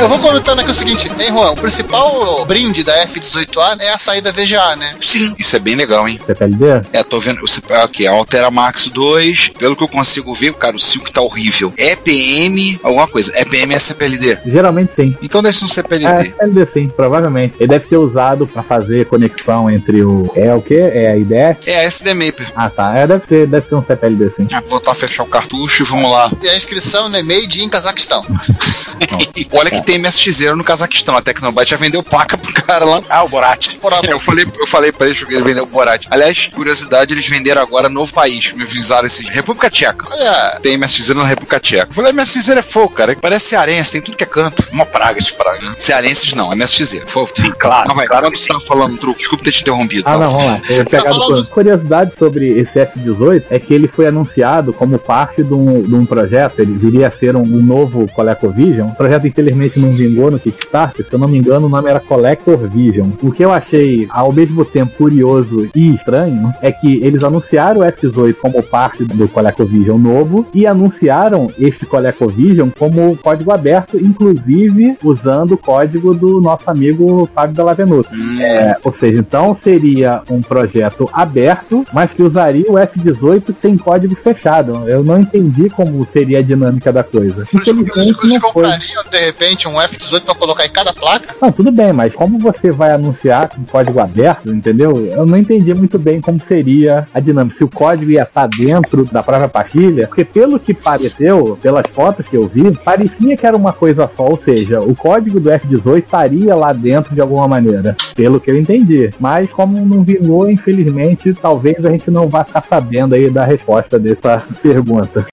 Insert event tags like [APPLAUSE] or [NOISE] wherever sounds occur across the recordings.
Eu vou comentando aqui o seguinte, hein, Juan? O principal brinde da F18A é a saída VGA, né? Sim, isso é bem legal, hein? CPLD? É, tô vendo. o- Aqui, a Altera Max 2. Pelo que eu consigo ver, cara, o 5 tá horrível. EPM, alguma coisa. EPM é CPLD. Geralmente sim. Então deve ser um É, CPLD. CPLD sim, provavelmente. Ele deve ser usado pra fazer conexão entre o. É o que? É a IDEC? É, SD Maper. Ah tá. É, deve ser, deve ser um CPLD sim. Ah, Vou voltar a fechar o cartucho e vamos lá. E a inscrição é made in Cazaquistão. [LAUGHS] [LAUGHS] Olha que tem MSX no Cazaquistão. A Tecnobyte já vendeu placa pro cara lá. Ah, o Borat. É, eu falei, eu falei pra eles que ele vendeu o Borat. Aliás, curiosidade, eles venderam agora novo país. Me avisaram esse República Tcheca. Olha, Tem MSX na República Tcheca. Eu falei, MSX é fogo, cara. Parece cearense, tem tudo que é canto. Uma praga esse praga. Né? Cearenses não, MSX. Fofo. Sim, claro, Mas vai, claro quando que você tava falando, truque, desculpa ter te interrompido. Ah, tá? não, vamos lá. Eu pegado falando- Curiosidade sobre esse F-18 é que ele foi anunciado como parte de um, de um projeto, ele viria a ser um, um novo ColecoVision. O projeto, infelizmente, não vingou no Kickstarter, se eu não me engano, o nome era Collector Vision. O que eu achei, ao mesmo tempo, curioso e estranho é que eles anunciaram o F-18 como parte do ColecoVision novo e anunciaram este ColecoVision como código aberto, inclusive usando o código do nosso amigo Fábio Della Venuta. É, ou seja, então seria um projeto aberto, mas que usaria o F18 sem código fechado. Eu não entendi como seria a dinâmica da coisa. eles, eles, eles comprariam, de repente, um F18 pra colocar em cada placa? Não, tudo bem, mas como você vai anunciar com código aberto, entendeu? Eu não entendi muito bem como seria a dinâmica. Se o código ia estar dentro da própria pastilha, porque pelo que pareceu, pelas fotos que eu vi, parecia que era uma coisa só, ou seja, o código do F18 estaria lá dentro de alguma maneira, pelo que eu entendi. Mas como não vingou, infelizmente, talvez a gente não vá ficar sabendo aí da resposta dessa pergunta.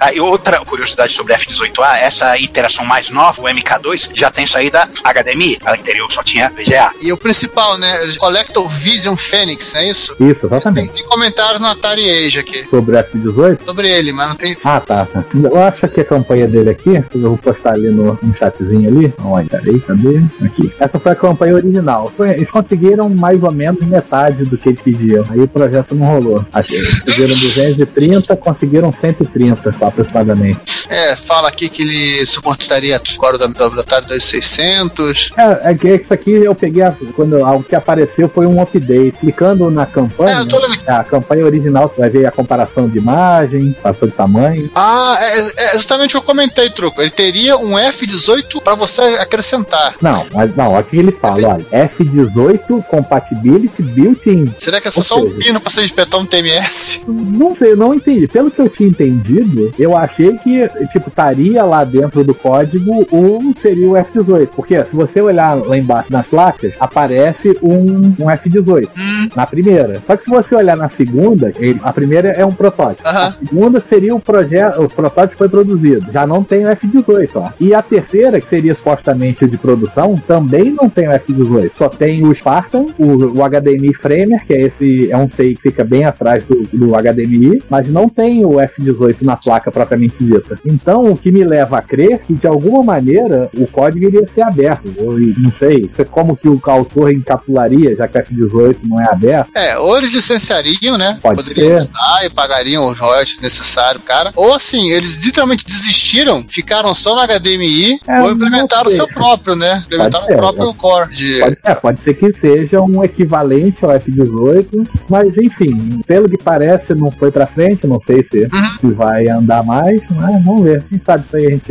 Ah, [COUGHS] e outra curiosidade sobre a F18A, essa iteração mais nova, o MK2, já tem saída HDMI. A anterior só tinha VGA. E o principal, né? Collector Vision Phoenix, não é isso? Isso, exatamente. Tem comentário no Atari Age aqui. Sobre o F18, Sobre ele, mas não tem. Ah, tá. tá. Eu acho que a campanha dele aqui, eu vou postar ali no, no chatzinho ali. Olha, peraí, cadê? Aqui. Essa foi a campanha original. Foi- eles conseguiram mais ou menos metade do que eles pediam. Aí o projeto não rolou. Acho que eles pediram 230, conseguiram 130 tá, aproximadamente. É, fala aqui que ele suportaria o core do, do Atari 2600. É, é que isso aqui eu peguei, a- quando o que apareceu foi um update. Clicando na campanha, É, lendo aqui. a campanha original, você vai ver a comparação de imagem, passou de tamanho. Ah, é, é justamente o que eu comentei, Truco. Ele teria um F18 pra você acrescentar. Não, mas não, aqui ele fala, olha, F18 compatibility built-in Será que é só, só um seja- pino pra você espetar um TMS? Não sei, eu não entendi. Pelo que eu tinha entendido, eu achei que, tipo, estaria lá dentro do código um seria o F18. Porque se você olhar lá embaixo nas placas, aparece um, um F18 na primeira. Só que se você olhar na segunda, ele- a primeira é um protótipo. A segunda seria o projeto, o protótipo foi produzido. Já não tem o F18 lá. E a terceira, que seria supostamente o de produção, também não tem o F18. Só tem o Spartan, o, o HDMI Framer, que é esse, é um SEI que fica bem atrás do, do HDMI, mas não tem o F18 na placa propriamente dita. Então, o que me leva a crer que de alguma maneira o código iria ser aberto. Ou, não sei, como que o autor encapsularia, já que o F18 não é aberto. É, ou eles licenciariam, né? Pode Poderiam ser. usar e pagariam os royalties necessários, cara. Ou assim, eles literalmente desistiram, ficaram só no HDMI, É, ou implementaram o seu próprio, né? Implementaram ser, o próprio core de. Pode, é, pode ser que seja um equivalente ao F18, mas enfim, pelo que parece, não foi pra frente. Não sei se, se vai andar mais, mas vamos ver. Quem sabe isso aí a gente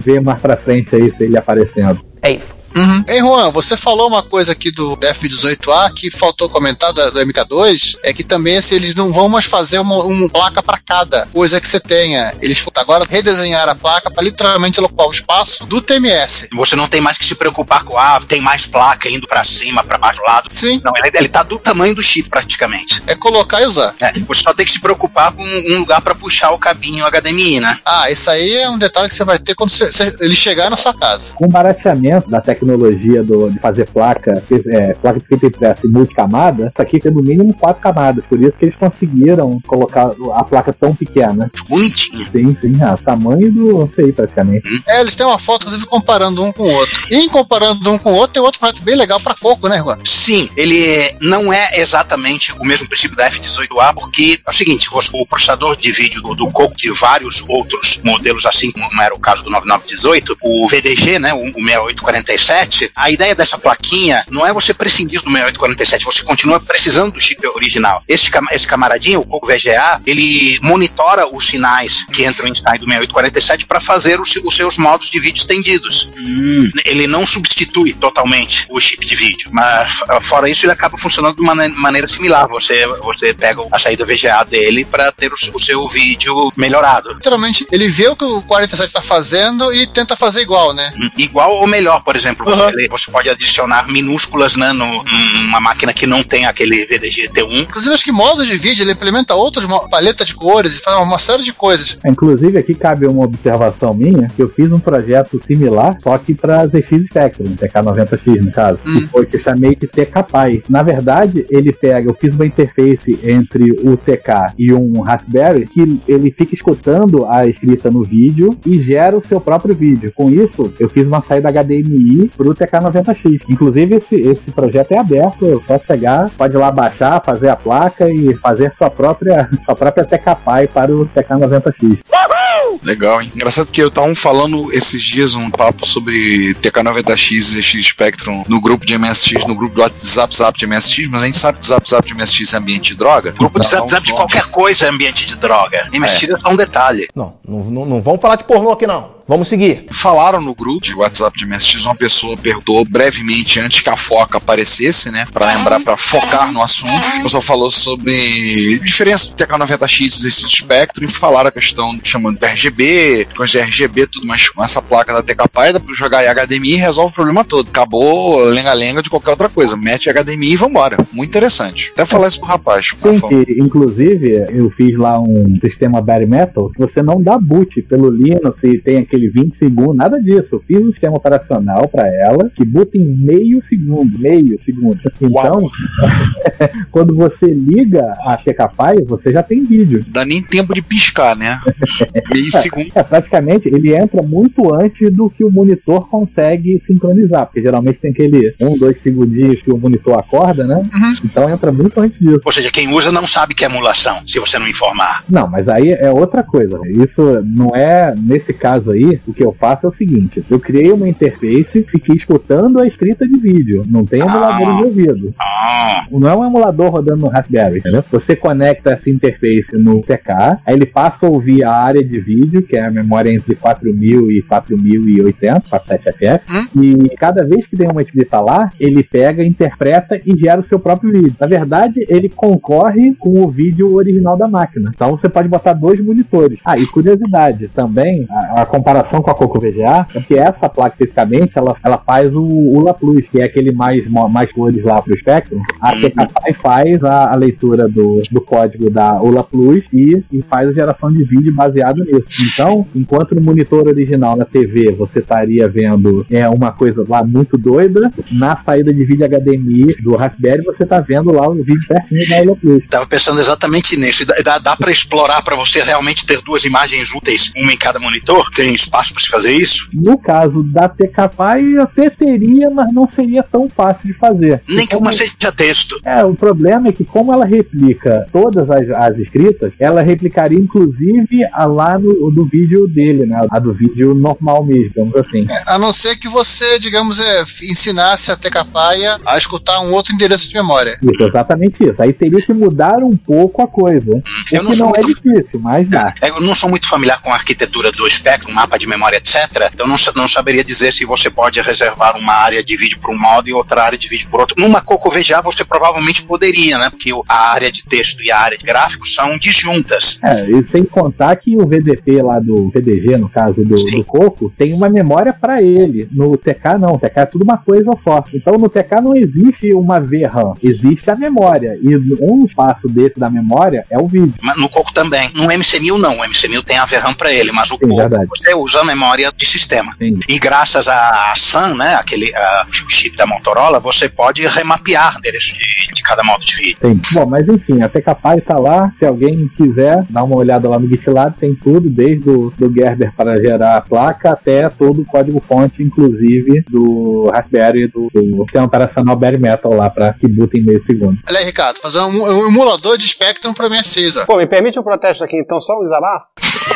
vê mais pra frente aí se ele aparecendo. A Uhum. Ei, Juan, você falou uma coisa aqui do F18A que faltou comentar do, do MK2, é que também assim, eles não vão mais fazer uma, uma placa para cada coisa que você tenha. Eles agora redesenhar a placa para literalmente ocupar o espaço do TMS. Você não tem mais que se preocupar com, ah, tem mais placa indo pra cima, pra baixo, lado. Sim. Não, ele, ele tá do tamanho do chip praticamente. É colocar e usar. É, você só tem que se preocupar com um lugar pra puxar o cabinho HDMI, né? Ah, isso aí é um detalhe que você vai ter quando você- você- ele chegar na sua casa. Com o barateamento da tecnologia tecnologia do, de fazer placa, é, placa de fita impressa em multicamada, aqui tem no mínimo quatro camadas. Por isso que eles conseguiram colocar a placa tão pequena. Bonitinha. Sim, sim. Ah, tamanho do, não sei, praticamente. É, eles têm uma foto, inclusive, comparando um com o outro. E comparando um com o outro, tem outro projeto bem legal para coco, né, Juan? Sim, ele não é exatamente o mesmo princípio da F18A, porque é o seguinte, o processador de vídeo do, do coco de vários outros modelos, assim como era o caso do 9918, o VDG, né, o 6847, a ideia dessa plaquinha não é você prescindir do 6847, você continua precisando do chip original. Esse, esse camaradinho, o Coco VGA, ele monitora os sinais que entram em sair do 6847 para fazer os, os, seus modos de vídeo estendidos. Hum. Ele não substitui totalmente o chip de vídeo, mas ah, fora isso ele acaba funcionando de uma maneira similar. Você, você pega a saída VGA dele para ter o, o, seu vídeo melhorado. Literalmente, ele vê o que o 47 está fazendo e tenta fazer igual, né? Hum, igual ou melhor, por exemplo, você, Uhum. você pode adicionar minúsculas né, no, numa máquina que não tem aquele VDG T1. Inclusive, acho que modo de vídeo ele implementa outros mo- paleta de cores e faz uma série de coisas. Inclusive, aqui cabe uma observação minha, que eu fiz um projeto similar, só que para ZX Spectrum, TK90X no caso, Hum. que foi que eu chamei de TK Pi. Na verdade, ele pega, eu fiz uma interface entre o TK e um Raspberry, que ele fica escutando a escrita no vídeo e gera o seu próprio vídeo. Com isso, eu fiz uma saída HDMI pro TK90X. Inclusive, esse, esse projeto é aberto, é só pegar, pode ir lá baixar, fazer a placa e fazer sua própria, [LAUGHS] sua própria TK Pi para o TK90X. Legal, hein? Engraçado que eu tava falando esses dias um papo sobre TK90X e ZX Spectrum no grupo de MSX, no grupo do WhatsApp Zap de MSX, mas a gente sabe que o Zap Zap de MSX é ambiente de droga. Grupo de Então, zap, zap de qualquer coisa é ambiente de droga. MSX é só um detalhe. Não, não, não, não vamos falar de pornô aqui não. Vamos seguir. Falaram no grupo de WhatsApp de MSX, uma pessoa perguntou brevemente antes que a foca aparecesse, né? Pra lembrar, pra focar no assunto. A pessoa falou sobre diferença do TK90X e ZX Spectrum e falaram a questão chamando de RGB, coisa de RGB, tudo mais com essa placa da TK-Pi, dá pra jogar em HDMI e resolve o problema todo. Acabou lenga-lenga de qualquer outra coisa. Mete HDMI e vambora. Muito interessante. Até falar isso pro rapaz. por Sim, favor. que, inclusive eu fiz lá um sistema bare metal, que você não dá boot pelo Linux e tem aquele 20 segundos, nada disso. Eu fiz um sistema operacional para ela que boot em meio segundo, meio segundo. Então, [LAUGHS] quando você liga a TKPy, você já tem vídeo. Dá nem tempo de piscar, né? [LAUGHS] Meio segundo. É, praticamente ele entra muito antes do que o monitor consegue sincronizar, porque geralmente tem aquele um, dois segundinhos que o monitor acorda, né? Então entra muito antes disso. Ou seja, quem usa não sabe que é emulação, se você não informar. Não, mas aí é outra coisa. Isso não é, nesse caso aí, o que eu faço é o seguinte: eu criei uma interface, fiquei escutando a escrita de vídeo. Não tem emulador envolvido. Ah, Não é um emulador rodando no Raspberry, entendeu? Você conecta essa interface no TK, aí ele passa a ouvir a área de vídeo, que é a memória entre 4000 e 4080, 47FF, e cada vez que tem uma escrita lá, ele pega, interpreta e gera o seu próprio vídeo. Na verdade, ele concorre com o vídeo original da máquina. Então você pode botar dois monitores. Ah, e curiosidade, também, a, a comparação com a Coco VGA, é que essa placa especificamente, ela, ela faz o ULA Plus, que é aquele mais, mais cores lá pro Spectrum. A TKPy faz a, a leitura do, do código da ULA Plus e, e faz a geração de vídeo baseado nisso. Então, enquanto no monitor original na TV você estaria vendo é, uma coisa lá muito doida, na saída de vídeo HDMI do Raspberry você tá vendo lá o vídeo certinho da ULA Plus. tava pensando exatamente nisso. Dá, dá, dá para explorar para você realmente ter duas imagens úteis, uma em cada monitor? Tem espaço para se fazer isso? No caso da TKPy, até teria, mas não seria tão fácil de fazer. Nem que Como- uma seja texto. É, o problema é que como ela replica todas as, as escritas, ela replicaria inclusive a lá no, do vídeo dele, né? A do vídeo normal mesmo, digamos assim. A não ser que você, digamos, é, ensinasse a Tecapaia a escutar um outro endereço de memória. Isso, exatamente isso. Aí teria que mudar um pouco a coisa. Eu não não é muito difícil, mas dá. É, Eu não sou muito familiar com a arquitetura do espectro, mapa de memória, etc. Então não, não saberia dizer se você pode reservar uma área de vídeo para um modo e outra área de vídeo por outro. Numa Coco VGA você provavelmente poderia, né? Porque a área de texto e a área de gráficos são disjuntas. É, e sem contar que o VDP lá do VDG, no caso do, do Coco, tem uma memória pra ele. No TK não, o TK é tudo uma coisa só. Então no TK não existe uma VRAM, existe a memória. E um espaço desse da memória é o vídeo. Mas no Coco também. No MC1000 não. O MC1000 tem a VRAM para ele, mas o Sim, Coco verdade. você usa a memória de sistema. Sim. E graças à SAM, né, aquele ah, o chip da Motorola, você pode remapear endereço de, de cada modo de vídeo. Tem. Bom, mas enfim, a TKPy tá lá. Se alguém quiser dar uma olhada lá no GitLab, tem tudo, desde o do Gerber para gerar a placa até todo o código-fonte, inclusive do Raspberry do, do sistema operacional Bare Metal lá para que boot em meio segundo. Olha aí, Ricardo, fazer um, um emulador de Spectrum pra minha CISA. Pô, me permite um protesto aqui, então, só um desabafo? [LAUGHS]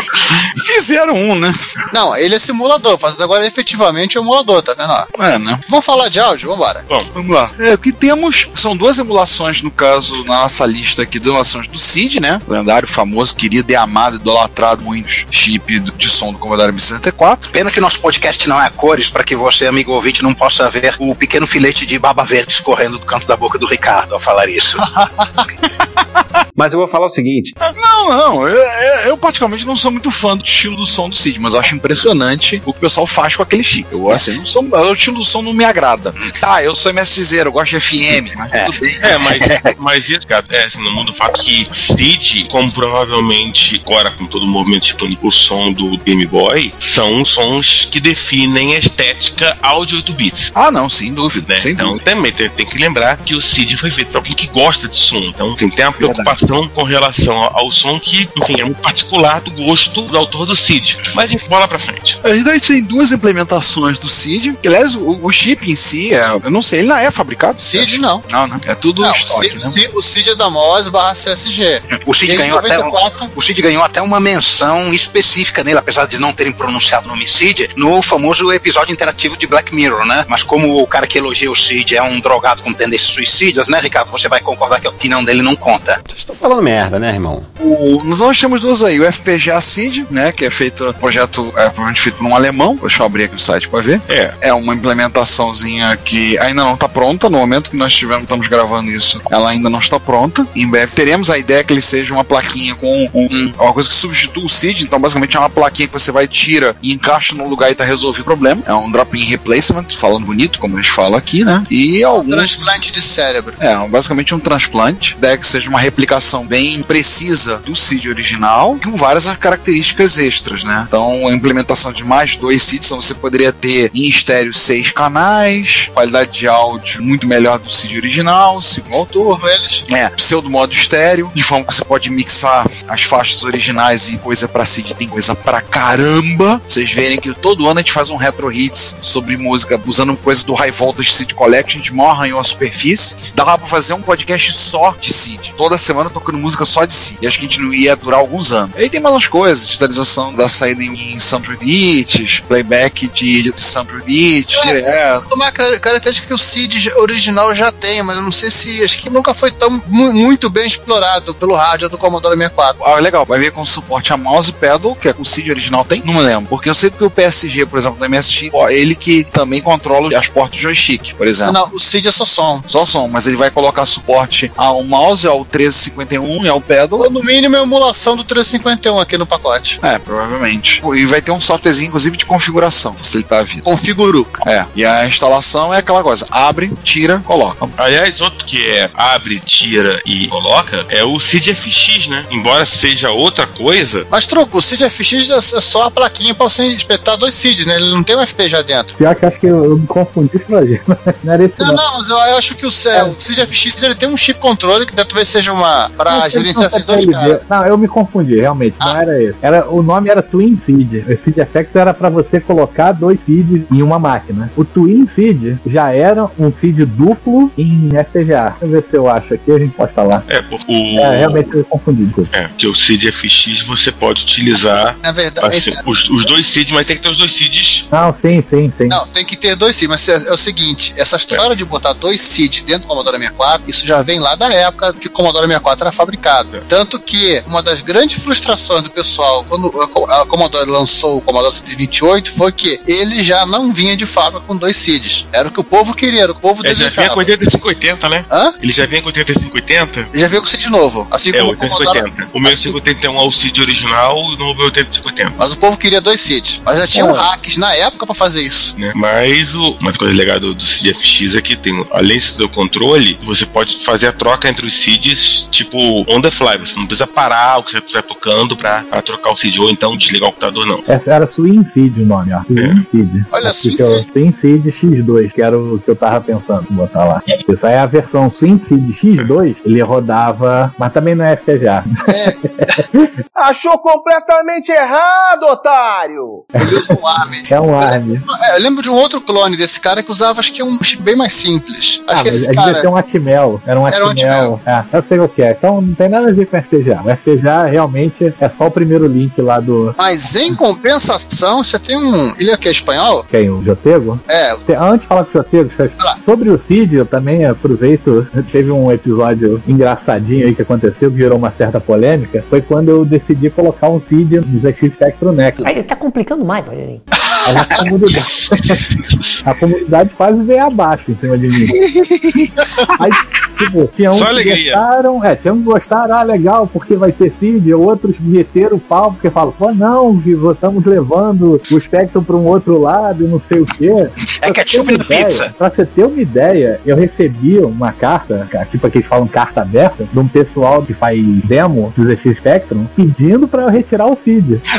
Fizeram um, né? Não, ele é simulador, fazendo agora efetivamente o emulador, tá vendo? É, né? Vamos falar de áudio, vambora. Bom, vamos lá. É, o que temos são duas emulações, no caso, na nossa lista aqui, duas emulações do CID, né? O lendário, famoso, querido e amado, idolatrado, muitos chip de som do Commodore 64. Pena que nosso podcast não é a cores, para que você, amigo ouvinte, não possa ver o pequeno filete de baba verde escorrendo do canto da boca do Ricardo ao falar isso. [LAUGHS] Mas eu vou falar o seguinte: Não, não, eu, eu, eu particularmente não sou muito fã do estilo do som do CID, mas eu acho impressionante o que o pessoal faz com aquele chip. Eu, assim, não sou, o estilo do som não me agrada. Ah, eu sou MSZ, eu gosto de FM, mas É. tudo bem. É, mas, mas isso, cara, é, assim, no mundo do fato que Seed, como provavelmente agora com todo o movimento tectônico, o som do Game Boy, são sons que definem a estética áudio 8 bits. Ah, não, sem dúvida, Né? sem Então dúvida. também tem, tem que lembrar que o Seed foi feito para alguém que gosta de som. Então tem, tem uma Verdade. preocupação com relação ao, ao som que, enfim, é muito particular do gosto do autor do Seed. Mas enfim, bola pra frente. A gente tem duas implementações do CID, que aliás, o, o chip em si, é, eu não sei, ele não é fabricado? CID não. Não, não, é tudo Não, o estoque, CID, né? CID o CID é da MOS barra CSG. O Cid ganhou até um, 94, o Cid ganhou até uma menção específica nele, apesar de não terem pronunciado o nome Cid, no famoso episódio interativo de Black Mirror, né? Mas como o cara que elogia o Cid é um drogado com tendências suicidas, né, Ricardo? Você vai concordar que a opinião dele não conta. vocês estão falando merda, né, irmão? O- nós temos duas aí, o FPGA CID, né, que é feito, um projeto é, provavelmente feito por um alemão, deixa eu abrir aqui o site para ver. É. É uma implementaçãozinha que ainda não está pronta, no momento que nós tivemos, estamos gravando isso, ela ainda não está pronta. Em breve teremos a ideia que ele seja uma plaquinha com um, um- uma coisa que substitua o CID, então basicamente é uma plaquinha que você vai, tira e encaixa no lugar e tá resolvido o problema. É um drop-in replacement, falando bonito, como eles falam aqui, né? E alguns transplante de cérebro. é, basicamente um transplante. Ideia que seja uma replicação bem precisa do CID original, com várias características extras, né? Então, a implementação de mais dois CIDs, então você poderia ter em estéreo seis canais, qualidade de áudio muito melhor do CID original, segundo o autor. Eles. É, pseudo modo estéreo, de forma que você pode mixar as faixas originais e coisa pra CID tem coisa pra caramba. Vocês verem que todo ano a gente faz um retro hits sobre música usando coisa do High Voltage CID Collection, a gente mó arranhou a superfície. Dava pra fazer um podcast só de CID. Toda semana tocando música só de CID. E acho que a gente não ia durar alguns anos. Aí tem mais umas coisas, digitalização da saída em, em sample bits, playback de, de sample bits, É, direto. Uma car- característica que o CID original já tem, mas eu não sei se. Acho que nunca foi tão mu- muito bem explorado pelo rádio do Commodore 64. Ah, legal, vai vir com suporte a mouse e pedal, que é o CID original tem? Não me lembro. Porque eu sei que o PSG, por exemplo, do MSX, ele que também controla as portas joystick, por exemplo. Não, o CID é só som. Só som, mas ele vai colocar suporte ao mouse, ao 1351 e ao pedal. No mínimo é emulação do 351 aqui no pacote. É, provavelmente. E vai ter um softwarezinho, inclusive, de configuração, facilitar a vida. Configuru. É, e a instalação é aquela coisa: abre, tira, coloca. Aliás, outro que é abre, tira e coloca é o CID FX, né? Embora seja outra coisa, Mas troco, o CID FX é é só a plaquinha pra você espetar dois CIDs, né? Ele não tem um FPGA dentro. Pior que acho que eu, eu me confundi esse projeto. [LAUGHS] Não era esse Não, não. não, mas eu eu acho que o, C- o CID FX ele tem um chip controle que talvez seja uma. pra Não, gerenciar esses dois caras. Não, eu me confundi, realmente. Não era Era, o nome era Twin Feed. O Feed Effect era pra você colocar dois feeds em uma máquina. O Twin Feed já era um feed duplo em FPGA. Deixa eu ver se eu acho aqui, a gente pode falar. É, o, É, realmente eu confundi. é, porque o CID FX você pode utilizar Na verdade, esse- os, os dois CIDs, mas tem que ter os dois CIDs. Não, sim, sim, sim. Não, tem que ter dois seeds, mas é, é o seguinte, essa história de botar dois seeds dentro do Commodore 64, isso já vem lá da época que o Commodore 64 era fabricado. Tanto que uma das grandes frustrações do pessoal quando a Co- a Commodore lançou o Commodore 128 foi que ele já não vinha de fábrica com dois seeds. Era o que o povo queria, era o que o povo É, já vinha desejava. com 8580, né? Hã? Ele já vinha com 8580? Ele já veio com seed novo, assim É, como o Commodore... 8080. O meu 581 é o CID original, o novo é 8580. Mas o povo queria dois seeds. Mas já tinham É. hacks na época pra fazer isso. né? Mas o, uma coisa legal do, do CID FX é que tem, além do controle, você pode fazer a troca entre os CIDs, tipo, on the fly. Você não precisa parar o que você estiver tocando pra, pra trocar o CID, ou então desligar o computador, não. Essa era Swing Feed o nome, ó. Swing Feed. Olha, Swing é Feed. Swing Feed X2, que era o que eu tava pensando em botar lá. Isso aí é a versão Swing Feed X2, ele rodava, mas também não é FPGA. [LAUGHS] Achou completamente errado, otário! Ele usa um ARM. É um ARM. É, eu lembro de um outro clone desse cara que usava, acho que um chip bem mais simples. Acho Ah, que esse devia cara. ser um Atmel. Era um Era um Atmel. É, eu sei o que é. Então não tem nada a ver com FPGA. O FPGA realmente é só o primeiro link lá do. Mas em compensação, você tem um. Ele é que é espanhol? Quem? O Jotego? É, Te- Antes de falar com o Jotego, sobre o Cid, eu também aproveito. [LAUGHS] Teve um episódio engraçadinho aí que aconteceu, que gerou uma certa polêmica. Foi quando eu decidi colocar um Cid no ZX Spectrum Next. Aí ele tá complicando mais, Rogerinho. Aí a comunidade, [LAUGHS] a comunidade quase veio abaixo em cima de mim. Aí, tipo, tinha uns Só alegria. gostaram, é, tinha uns gostaram, ah, legal, porque vai ter feed, outros meteram o pau, porque falam, pô, não, que estamos levando o Spectrum para um outro lado e não sei o quê. É ketchup na ideia- pizza. Pra você ter uma ideia, eu recebi uma carta, ca- tipo aqui eles falam carta aberta, de um pessoal que faz demo do ZX Spectrum, pedindo pra eu retirar o feed. [LAUGHS]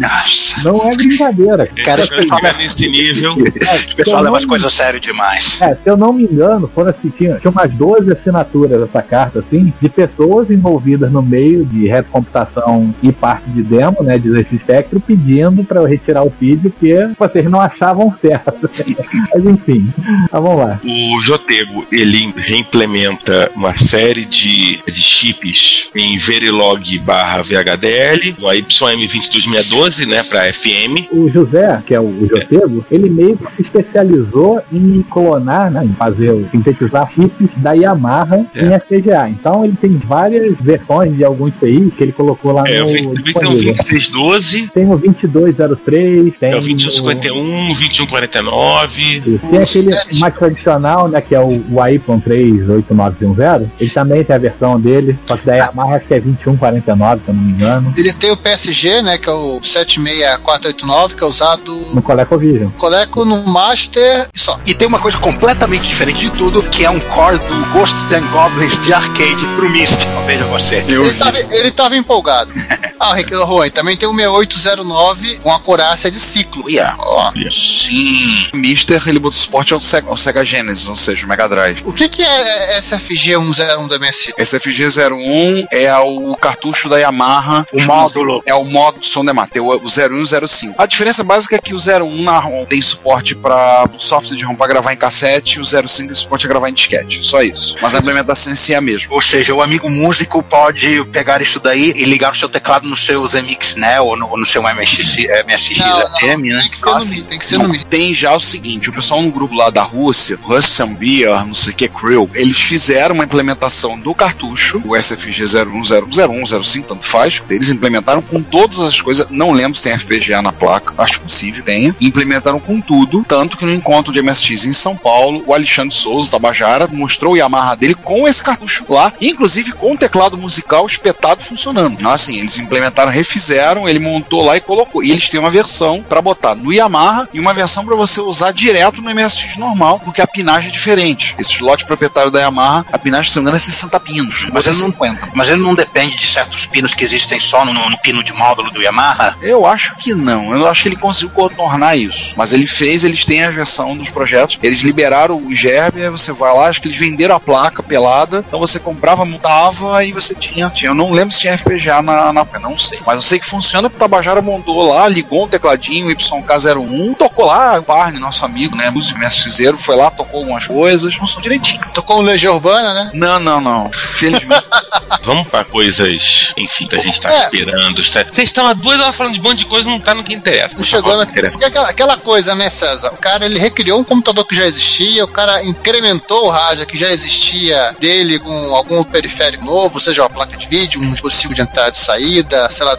Nossa. Não é brincadeira. Cara, Então, chegar nesse nível. O pessoal leva as coisas a sério demais. É, se eu não me engano, foram assim, tinha, tinha umas 12 assinaturas dessa carta, assim, de pessoas envolvidas no meio de retrocomputação e parte de demo, né, de Spectrum, pedindo pra eu retirar o feed, porque vocês não achavam certo. [LAUGHS] Mas enfim, tá, vamos lá. O Jotego, ele reimplementa uma série de, de chips em Verilog barra VHDL, no YM22612, né, pra FM. O José, que é o, Jotego, ele meio que se especializou em clonar, né, em fazer, o- sintetizar chips da Yamaha É. em FPGA. Então ele tem várias versões de alguns CIs que ele colocou lá É, eu no vi eu vi que tem o disponível. 2612, Tem o 2203, tem é o 2151, 2149. o- Tem aquele mais tradicional, né, que é o, o AY389110. Ele também tem a versão dele, só que da Yamaha acho que é 2149, se eu não me engano, ele tem o PSG, né? Que é o 76489, que é usado no ColecoVision. no Coleco, no Master e só. E tem uma coisa completamente diferente de tudo, que é um core do Ghosts and Goblins de arcade pro Myst. Veja você. Ele tava, ele tava empolgado. [LAUGHS] ah, Ricardo Juan, também tem o 6809 com acurácia de ciclo. Yeah. Ó, Sim. O Mister, ele botou suporte ao Sega, ao Sega Genesis, ou seja, o Mega Drive. O que, que é SFG 101 do MSI? Esse FG01 é o cartucho da Yamaha. O módulo. É o módulo som de mate, o o 01 e o 05. A diferença básica é que o 01 na ROM tem suporte para software de ROM para gravar em cassete e o 05 tem suporte a gravar em disquete. Só isso. Mas a implementação em si é a mesma. Ou seja, o amigo músico pode pegar isso daí e ligar o seu teclado no seu ZMix, né? Ou no, ou no seu MSX, MSX Não, não, ATM, né? Tem que ser no Mi, tem que ser no Mi. Tem já o seguinte, o pessoal no grupo lá da Rússia, Russian Beer, não sei o que, Krill, eles fizeram uma implementação do cartucho, o SFG 01, 05, tanto faz, eles implementaram com todas as coisas, não lembro se tem FPGA na placa, acho possível, tenha, implementaram com tudo, tanto que no encontro de MSX em São Paulo, o Alexandre Souza, Tabajara, mostrou o Yamaha dele com esse cartucho lá, inclusive com o teclado musical espetado funcionando. Assim, eles implementaram, refizeram, ele montou lá e colocou. E eles têm uma versão para botar no Yamaha e uma versão para você usar direto no MSX normal, porque a pinagem é diferente. Esse slot proprietário da Yamaha, a pinagem, se não me engano, é 60 pinos. Mas Mas é ele não- 50. Mas ele não depende de certos pinos que existem só no, no de módulo do Yamaha? Eu acho que não. Eu acho que ele conseguiu contornar isso. Mas ele fez, eles têm a versão dos projetos. Eles liberaram o Gerber, você vai lá, acho que eles venderam a placa pelada. Então você comprava, montava e você tinha. tinha eu não lembro se tinha FPGA na, na não sei. Mas eu sei que funciona porque o Tabajara montou lá, ligou um tecladinho YK01, tocou lá, o Barney, nosso amigo, né? Músico mestre Ciseiro, foi lá, tocou algumas coisas, funcionou direitinho. Tocou um Legião Urbana, né? Não, não, não. Felizmente. [LAUGHS] Vamos pra coisas, enfim, que a gente tá É. esperando. Vocês estão há duas horas falando de um monte de coisa não tá no que interessa. Não chegou na. que interessa. Porque aquela, aquela coisa, né, César? O cara ele recriou um computador que já existia, o cara incrementou o rádio que já existia dele com algum periférico novo, seja uma placa de vídeo, um dispositivo de entrada e saída, sei lá.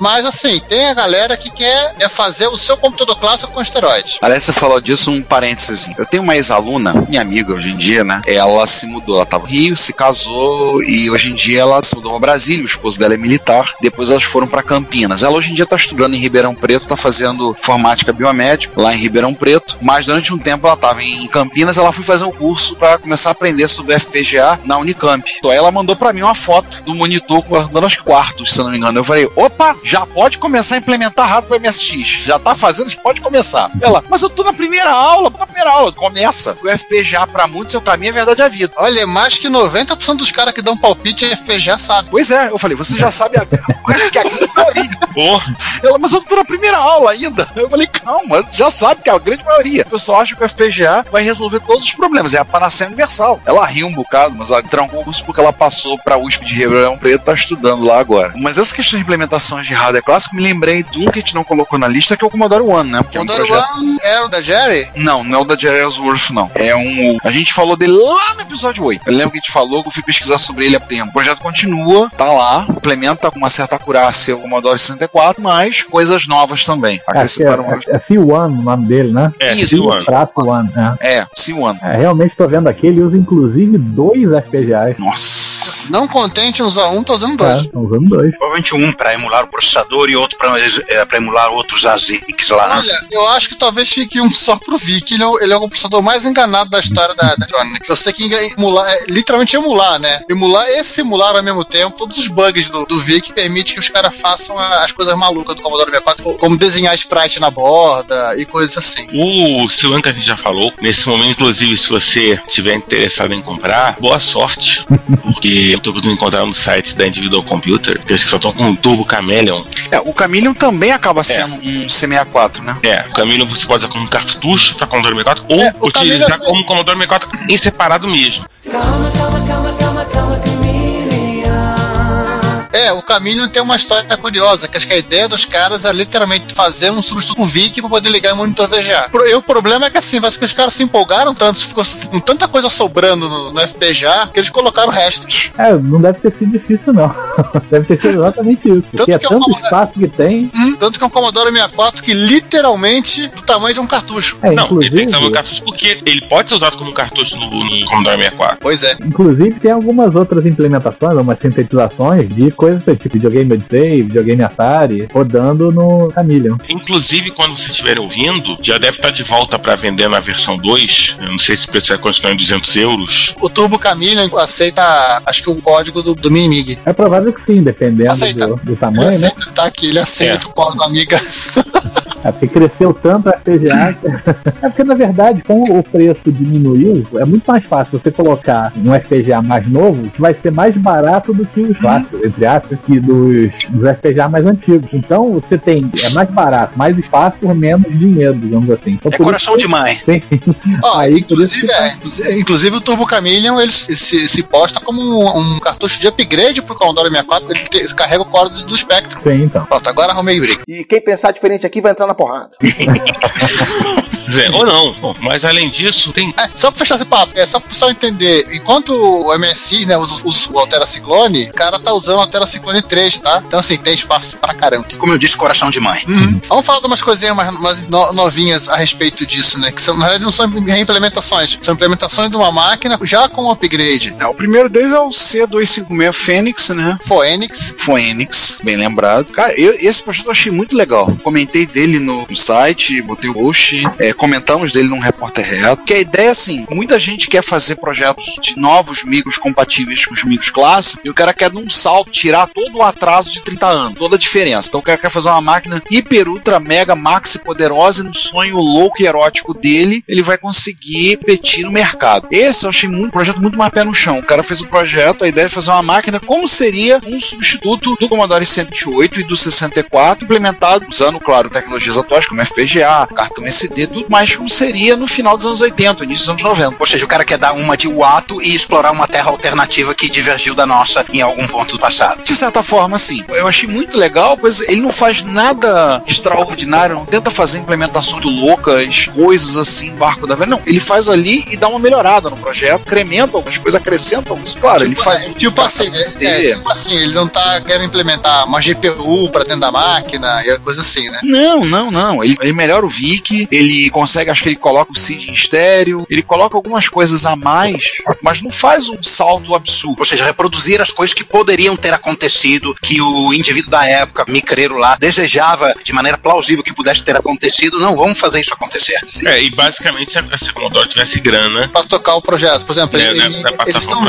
mas assim, tem a galera que quer é fazer o seu computador clássico com esteroide. Aliás, você falou disso, um parênteses. Eu tenho uma ex-aluna, minha amiga hoje em dia, né? Ela se mudou, ela tava no Rio, se casou e hoje em dia ela se mudou para Brasília, o esposo dela é militar. Depois elas foram para Campinas. Ela hoje em dia tá estudando em Ribeirão Preto, tá fazendo informática biomédica lá em Ribeirão Preto. Mas durante um tempo ela tava em Campinas, ela foi fazer um curso para começar a aprender sobre FPGA na Unicamp. Então aí ela mandou para mim uma foto do monitor guardando os quartos, se eu não me engano. Eu falei, opa, já pode começar a implementar rápido para MSX. Já tá fazendo, já pode começar. Ela, mas eu tô na primeira aula, na primeira aula. Começa. O FPGA para muitos é o caminho, é verdade a vida. Olha, mais que 90% dos caras que dão palpite em FPGA sabe. Pois é, eu falei, você já sabe a, [LAUGHS] mais que a grande maioria. Porra, Ela, mas eu tô na primeira aula ainda. Eu falei, calma, já sabe que é a grande maioria. O pessoal acha que o FPGA vai resolver todos os problemas, é a panaceia universal. Ela riu um bocado, mas ela trancou o curso porque ela passou pra USP de Ribeirão Preto, tá estudando lá agora. Mas essa questão de implementações de hardware clássico, me lembrei de um que a gente não colocou na lista, que é o Commodore One, né? Que é um Commodore projeto- One era o da Jerry? Não, não é o da Jerry Ellsworth, não. É um. A gente falou dele lá no episódio 8. Eu lembro que a gente falou que eu fui pesquisar sobre ele há tempo. O projeto continua, tá lá, implementa com uma certa acurácia o Commodore 64, mas coisas novas também. É, Acrescentaram é, é, é C1 o nome dele, né? é, Isso, Silvano. Traço One, é. É, C1. É, realmente tô vendo aqui, ele usa inclusive dois FPGAs. Nossa. Não contente em usar um, tô usando É, dois. estão usando dois. Provavelmente um para emular o processador e outro para emular outros ASICs lá. né? Olha, eu acho que talvez fique um só pro Vic. Ele é, o- ele é o computador mais enganado da história da, Electronic. Você tem que emular, é, literalmente emular, né? Emular e simular ao mesmo tempo todos os bugs do, do Vic permite que os caras façam a- as coisas malucas do Commodore 64, como desenhar sprite na borda e coisas assim. O Silvan que a gente já falou, nesse momento, inclusive, se você estiver interessado em comprar, boa sorte, [LAUGHS] porque eu tô conseguindo encontrar no site da Individual Computer, que eles só estão com o Turbo Chameleon. É, o Chameleon também acaba sendo um C64, né? É, o Chameleon você pode usar como cartucho para Commodore 64 ou É, utilizar Chameleon, como Commodore 64 em separado mesmo. É, o Caminho tem uma história curiosa, que acho que a ideia dos caras é literalmente fazer um substituto pro VIC pra poder ligar em monitor VGA. Pro- E o problema é que assim, parece que os caras se empolgaram tanto, ficou com tanta coisa sobrando no, no FPGA, que eles colocaram o resto. É, não deve ter sido difícil, não. [LAUGHS] deve ter sido exatamente isso. Porque é que é tanto uma- espaço que tem. Hum, tanto que é um Commodore 64 que literalmente do tamanho de um cartucho. É, Não, ele tem que inclusive, usar um cartucho porque ele pode ser usado como cartucho no, no Commodore 64. Pois é. inclusive tem algumas outras implementações, algumas sintetizações de coisas tipo videogame Odyssey, videogame Atari, rodando no Chameleon. Inclusive, quando vocês estiverem ouvindo, já deve estar de volta para vender na versão 2. Eu não sei se o preço vai continuar em 200 euros. O Turbo Chameleon aceita, acho que o código do, do Minimig. É provável que sim, dependendo do, do Ele tamanho, né? tá aqui, ele aceita É. o código amiga. [LAUGHS] É porque cresceu tanto a FPGA. [LAUGHS] é porque, na verdade, como o preço diminuiu, é muito mais fácil você colocar um FPGA mais novo, que vai ser mais barato do que os clássicos, entre aspas, que dos, dos FPGA mais antigos. Então, você tem, é mais barato, mais espaço por menos dinheiro, digamos assim. Então, É coração [LAUGHS] isso de mãe. tem- Aí, inclusive, é, inclusive, inclusive o Turbo Chameleon ele se, se- posta como um, um cartucho de upgrade pro Commodore 64, ele te- carrega o código do Spectrum. Sim, então. Pronto, agora arrumei briga. E quem pensar diferente aqui vai entrar na porrada. [LAUGHS] Dizer, ou não. Bom, mas além disso, tem. É, só pra fechar esse papo, é só pro pessoal entender. Enquanto o MSX, né, usa, usa o Altera Ciclone, o cara tá usando o Altera Ciclone 3, tá? Então, assim, tem espaço pra caramba. Como eu disse, coração de mãe. Vamos falar de umas coisinhas mais, mais no- novinhas a respeito disso, né? Que são, na verdade não são reimplementações, são implementações de uma máquina já com upgrade. É, o primeiro deles é o C256 Fênix, né? Phoenix. Phoenix, bem lembrado. Cara, eu, esse projeto eu achei muito legal. Comentei dele no, no site, botei o post. É, comentamos dele num repórter reto, que a ideia é assim, muita gente quer fazer projetos de novos micros compatíveis com os micros clássicos, e o cara quer dar um salto, tirar todo o atraso de 30 anos, toda a diferença. Então o cara quer fazer uma máquina hiper, ultra, mega, maxi poderosa, e no sonho louco e erótico dele, ele vai conseguir competir no mercado. Esse eu achei um projeto muito mais pé no chão. O cara fez o um projeto, a ideia é fazer uma máquina como seria um substituto do Commodore 108 e do 64, implementado usando, claro, tecnologias atuais como FPGA, cartão SD, tudo mais como seria no final dos anos 80, início dos anos 90. Ou seja, o cara quer dar uma de Wato e explorar uma terra alternativa que divergiu da nossa em algum ponto do passado. De certa forma, sim. Eu achei muito legal, pois ele não faz nada extraordinário, não tenta fazer implementações loucas, coisas assim, barco da velha. Não, ele faz ali e dá uma melhorada no projeto, incrementa algumas coisas, acrescenta algumas. Claro, tipo, ele faz. É, tipo assim, é, é, tipo assim, ele não tá querendo implementar uma GPU pra dentro da máquina e coisa assim, né? Não, não, não. Ele, ele melhora o VIC, ele consegue, acho que ele coloca o CID em estéreo, ele coloca algumas coisas a mais, mas não faz um salto absurdo. Ou seja, reproduzir as coisas que poderiam ter acontecido, que o indivíduo da época, micreiro lá, desejava de maneira plausível que pudesse ter acontecido. Não, vamos fazer isso acontecer. Sim. É, e basicamente se a Commodore tivesse grana. Pra tocar o projeto. Por exemplo, é, ele, né, eles, estão,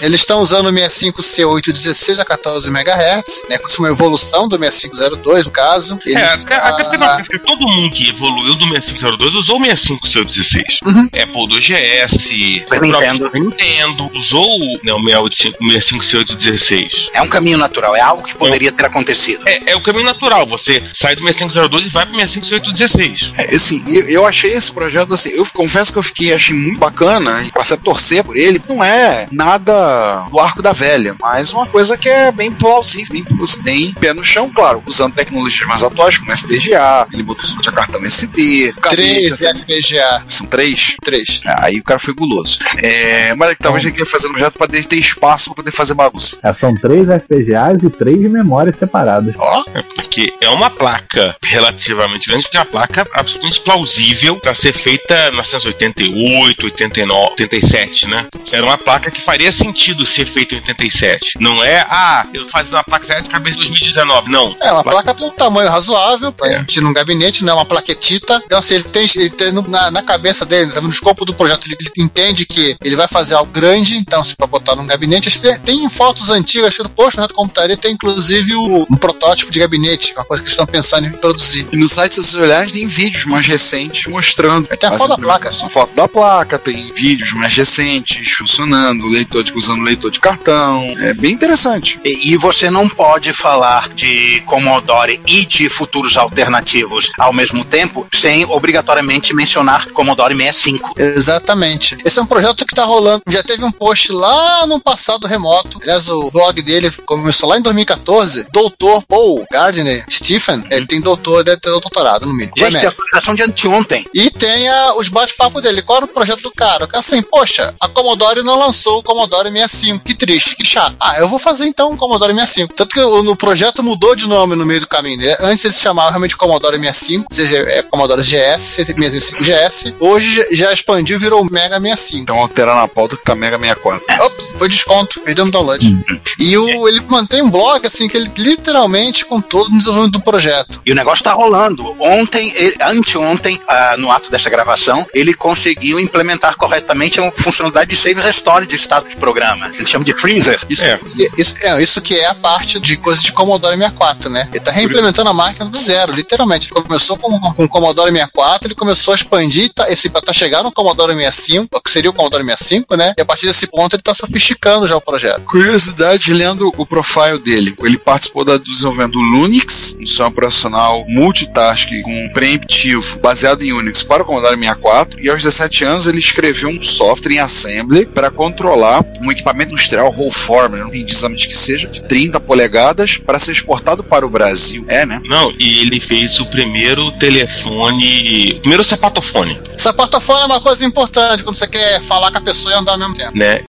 eles estão usando o 65C816 a 14 MHz, né? Com uma evolução do 6502, no caso. Eles, é, até, ah, até porque todo mundo que evoluiu do 6502 usou o 65C816. Uhum. Apple 2GS, o Nintendo. Nintendo usou né, o 65C816. É um caminho natural, é algo que poderia ter acontecido. É, é o caminho natural. Você sai do 6502 e vai pro 65C816. É, assim, eu, eu achei esse projeto assim, eu confesso que eu fiquei, achei muito bacana e passei a torcer por ele. Não é nada do arco da velha, mas uma coisa que é bem plausível, bem, bem pé no chão, claro, usando tecnologias mais atuais, como FPGA, ele botou a cartão SD. Três FPGA. São três? Três. É, aí o cara foi guloso. É, mas é que talvez ele queria fazer um projeto para ter espaço para poder fazer bagunça. É, são três FPGAs e três memórias separadas. Ó, oh, porque é uma placa relativamente grande, porque é uma placa absolutamente plausível para ser feita em 1988, 89, 87, né? Era uma placa que faria sentido ser feita em 87. Não é, ah, eu faço uma placa de cabeça em 2019. Não. É, uma placa, placa de um tamanho razoável pra é. gente num gabinete, não é uma plaquetita. Então, assim, ele tem, ele tem na, na cabeça dele, no escopo do projeto, ele, ele, entende que ele vai fazer algo grande, então, se para botar num gabinete, tem, tem fotos antigas do posto né, do computador, tem inclusive o, um protótipo de gabinete, uma coisa que eles estão pensando em produzir. E no site, se vocês olharem, tem vídeos mais recentes mostrando. Tem a foto da placa. Foto da placa, tem vídeos mais recentes funcionando, leitor de, usando leitor de cartão. É bem interessante. E, e você não pode falar de Commodore e de futuros alternativos ao mesmo tempo sem obrigatoriamente mencionar Commodore 65. Exatamente. Esse é um projeto que está rolando. Já teve um post lá no passado remoto. Aliás, o blog dele começou lá em 2014. Doutor Paul Gardner Stephen, ele tem doutor, deve ter doutorado no mínimo. Gente, tem a atualização de anteontem. E tem a, os bate-papo dele. Qual era o projeto do cara? Assim, poxa, a Commodore não lançou o Commodore 65. Que triste, que chato. Ah, eu vou fazer então o Commodore 65. Tanto que o, o projeto mudou de nome no meio do caminho. Né? Antes ele se chamava realmente Commodore 65, ou seja, é Commodore GS, 65 GS. Hoje já expandiu e virou Mega 65. Então alterar na pauta que tá Mega 64. Ops, foi desconto, perdeu um download. E o, ele mantém um blog, assim, que ele literalmente com todo o desenvolvimento do projeto. E o negócio tá rolando. Ontem, ele, anteontem, uh, no ato dessa gravação, ele conseguiu implementar corretamente a funcionalidade de save restore de estado de programa. Ele chama de freezer. Isso é. Isso, é, isso que é a parte de coisas de Commodore 64, né? Ele tá reimplementando a máquina do zero, literalmente. Ele começou com, com o Commodore 64, ele começou a expandir, tá, esse, tá chegando no Commodore 65, que seria o Commodore 65, né? E a partir desse ponto ele tá sofisticando já o projeto. Curiosidade, lendo o profile dele, ele participou do desenvolvimento do Linux, um sistema operacional multitask com preemptivo baseado em Unix para o Commodore 64, e aos 17 anos ele escreveu um software em assembly para controlar um equipamento industrial Rollform, não entendi exatamente que seja, de 30 polegadas para ser exportado para o Brasil. É, né? Não, e ele fez o primeiro telefone, primeiro sapatofone. Sapatofone é uma coisa importante quando você quer falar com a pessoa e andar ao mesmo tempo. Né?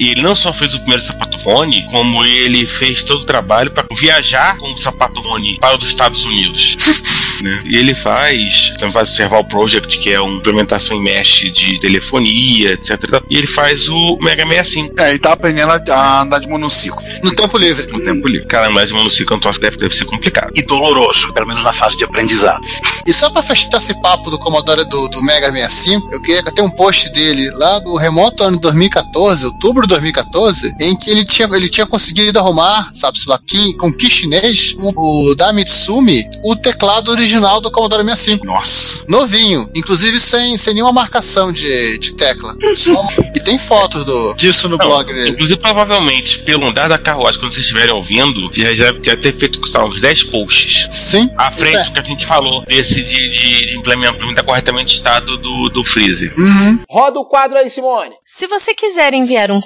E ele não só fez o primeiro sapato Rony, como ele fez todo o trabalho para viajar com o sapato Rony para os Estados Unidos. [LAUGHS] né? E ele faz, você faz o Serval Project, que é uma implementação em mesh de telefonia, etc. E ele faz o Mega 65. É, ele tá aprendendo a, a andar de monociclo. No tempo livre. No tempo livre. Cara, mas de monociclo é um troço que deve, deve ser complicado. E doloroso, pelo menos na fase de aprendizado. E só pra fechar esse papo do Commodore do, do Mega 65, eu queria ter um post dele lá do remoto ano 2014, outubro de 2014, em que ele tinha, ele tinha conseguido arrumar, sabe-se lá, que, com que chinês, o, o da Mitsumi, o teclado original do Commodore 65. Nossa. Novinho, inclusive sem, sem nenhuma marcação de, de tecla. Só- e tem fotos do, disso no Não, blog dele. Inclusive, provavelmente, pelo andar da carruagem, quando vocês estiverem ouvindo, já, já, já ter feito lá, uns 10 posts. Sim. À frente É. do que a gente falou, desse de, de, de implementar, implementar corretamente o estado do, do freezer. Uhum. Roda o quadro aí, Simone. Se você quiser enviar um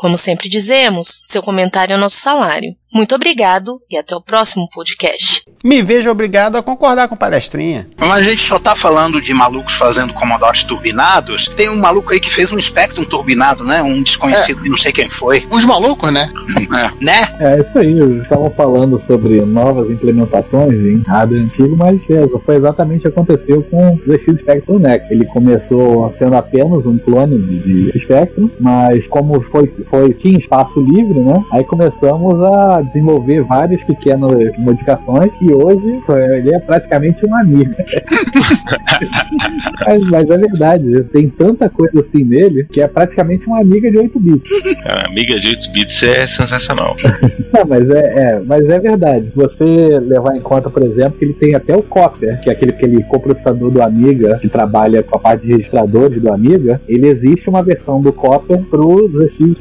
Como sempre dizemos, seu comentário é nosso salário. Muito obrigado e até o próximo podcast. Me vejo obrigado a concordar com palestrinha. Mas a gente só tá falando de malucos fazendo Commodores turbinados. Tem um maluco aí que fez um Spectrum turbinado, né? Um desconhecido que não sei quem foi. Uns malucos, né? [LAUGHS] Né? É isso aí, eu estava falando sobre novas implementações em hardware antigo, mas é, foi exatamente o que aconteceu com o ZX Spectrum Next. Ele começou sendo apenas um clone de, de Spectrum, mas como foi, foi tinha espaço livre, né? Aí começamos a desenvolver várias pequenas modificações e hoje é, ele é praticamente um amigo. [LAUGHS] mas, mas é verdade, tem tanta coisa assim nele que é praticamente uma amiga de 8 bits. A Amiga de 8 bits é sensacional. [LAUGHS] Não, mas é, é, mas é verdade. Se você levar em conta, por exemplo, que ele tem até o Copper, que é aquele, aquele coprocessador do Amiga, que trabalha com a parte de registradores do Amiga, ele existe uma versão do Copper pro ZX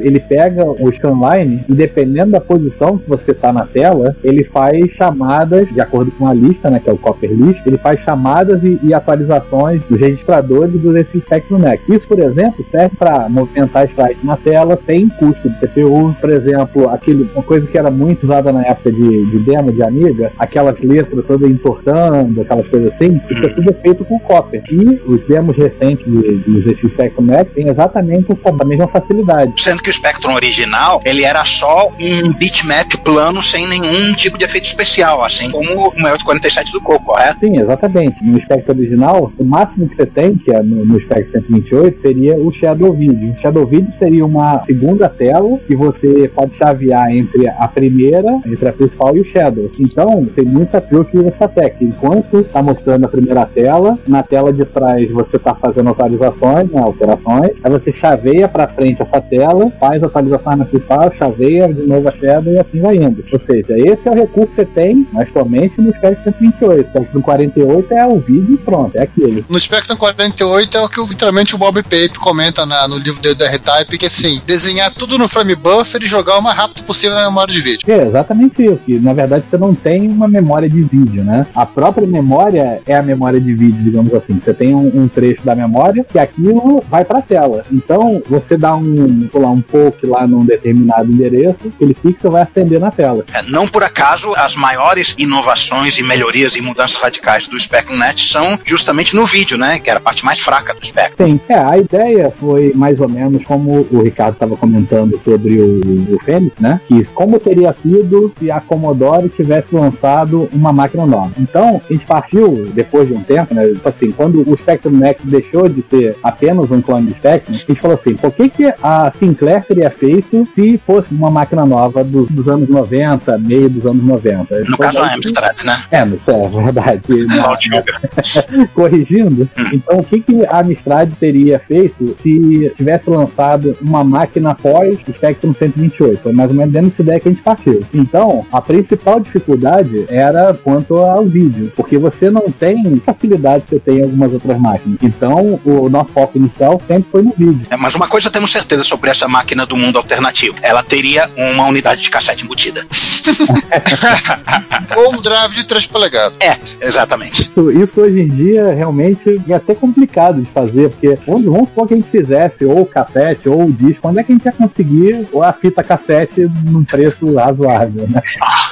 Ele pega o scanline e dependendo da posição que você está na tela, ele faz chamadas, de acordo com a lista, né, que é o Copper List, ele faz chamadas e, e atualizações dos registradores do ZX Spectrum Next. Isso, por exemplo, serve para movimentar slides na tela sem custo de CPU. Por exemplo, aquele, uma coisa que era muito usada na época de, de demo de Amiga, aquelas letras todas entortando, aquelas coisas assim, isso é tudo feito com Copper. E os demos recentes de, de ZX Spectrum têm exatamente a mesma facilidade. Sendo que o Spectrum original, ele era só um bitmap plano sem nenhum tipo de efeito especial, assim como o 6847 do Coco, correto? Sim, exatamente. No Spectrum original, o máximo que você tem, que é no, no Spectrum 128, seria o Shadow Video. O Shadow Video seria uma segunda tela que você pode chavear entre a primeira, entre a principal e o Shadow. Então, tem muita truque nessa técnica. Enquanto está mostrando a primeira tela, na tela de trás você está fazendo atualizações, né, alterações, aí você chaveia para frente essa tela, faz a atualização na principal, chaveia de novo a Shadow e assim vai indo. Ou seja, esse é o recurso que você tem, mas somente no Spectrum 128. O Spectrum 48 é o vídeo e pronto, é aquilo. No Spectrum 48 é o que literalmente o Bob Pape comenta na- no livro dele do R-Type, que assim, desenhar tudo no frame buffer e jogar o mais rápido possível na memória de vídeo. É exatamente isso. Que, na verdade, você não tem uma memória de vídeo, né? A própria memória é a memória de vídeo, digamos assim. Você tem um, um trecho da memória que aquilo vai para a tela. Então, você dá um, sei lá, um poke lá num determinado endereço, aquele pixel vai acender na tela. É, não por acaso, as maiores inovações e melhorias e mudanças radicais do Spectrum Net são justamente no vídeo, né? Que era a parte mais fraca do Spectrum. Sim, é, a ideia foi mais ou menos como o Ricardo estava comentando sobre o, o Fênix, né? Que como teria sido se a Commodore tivesse lançado uma máquina nova. Então, a gente partiu, depois de um tempo, né? tipo Assim, quando o Spectrum Next deixou de ser apenas um clone de Spectrum, a gente falou assim, por que, que a Sinclair teria feito se fosse uma máquina nova dos, dos anos 90, meio dos anos 90? No caso, a Amstrad, né? É, não sei, é verdade. [LAUGHS] Na- [LAUGHS] corrigindo, então o que, que a Amstrad teria feito se tivesse lançado uma máquina após o Spectrum 128? Foi mais ou menos dentro dessa ideia que a gente partiu. Então, a principal dificuldade era quanto ao vídeo, porque você não tem facilidade que você tem em algumas outras máquinas. Então, o nosso foco inicial sempre foi no vídeo. É, mas uma coisa temos certeza sobre sobre essa máquina do mundo alternativo. Ela teria uma unidade de cassete embutida. [LAUGHS] Ou um drive de 3 polegadas. É, exatamente. Isso, isso hoje em dia realmente é até complicado de fazer, porque onde vamos supor que a gente fizesse ou o cassete ou o disco, onde é que a gente ia conseguir a fita cassete num preço razoável, né?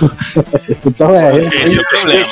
[LAUGHS] então é. Esse é o problema.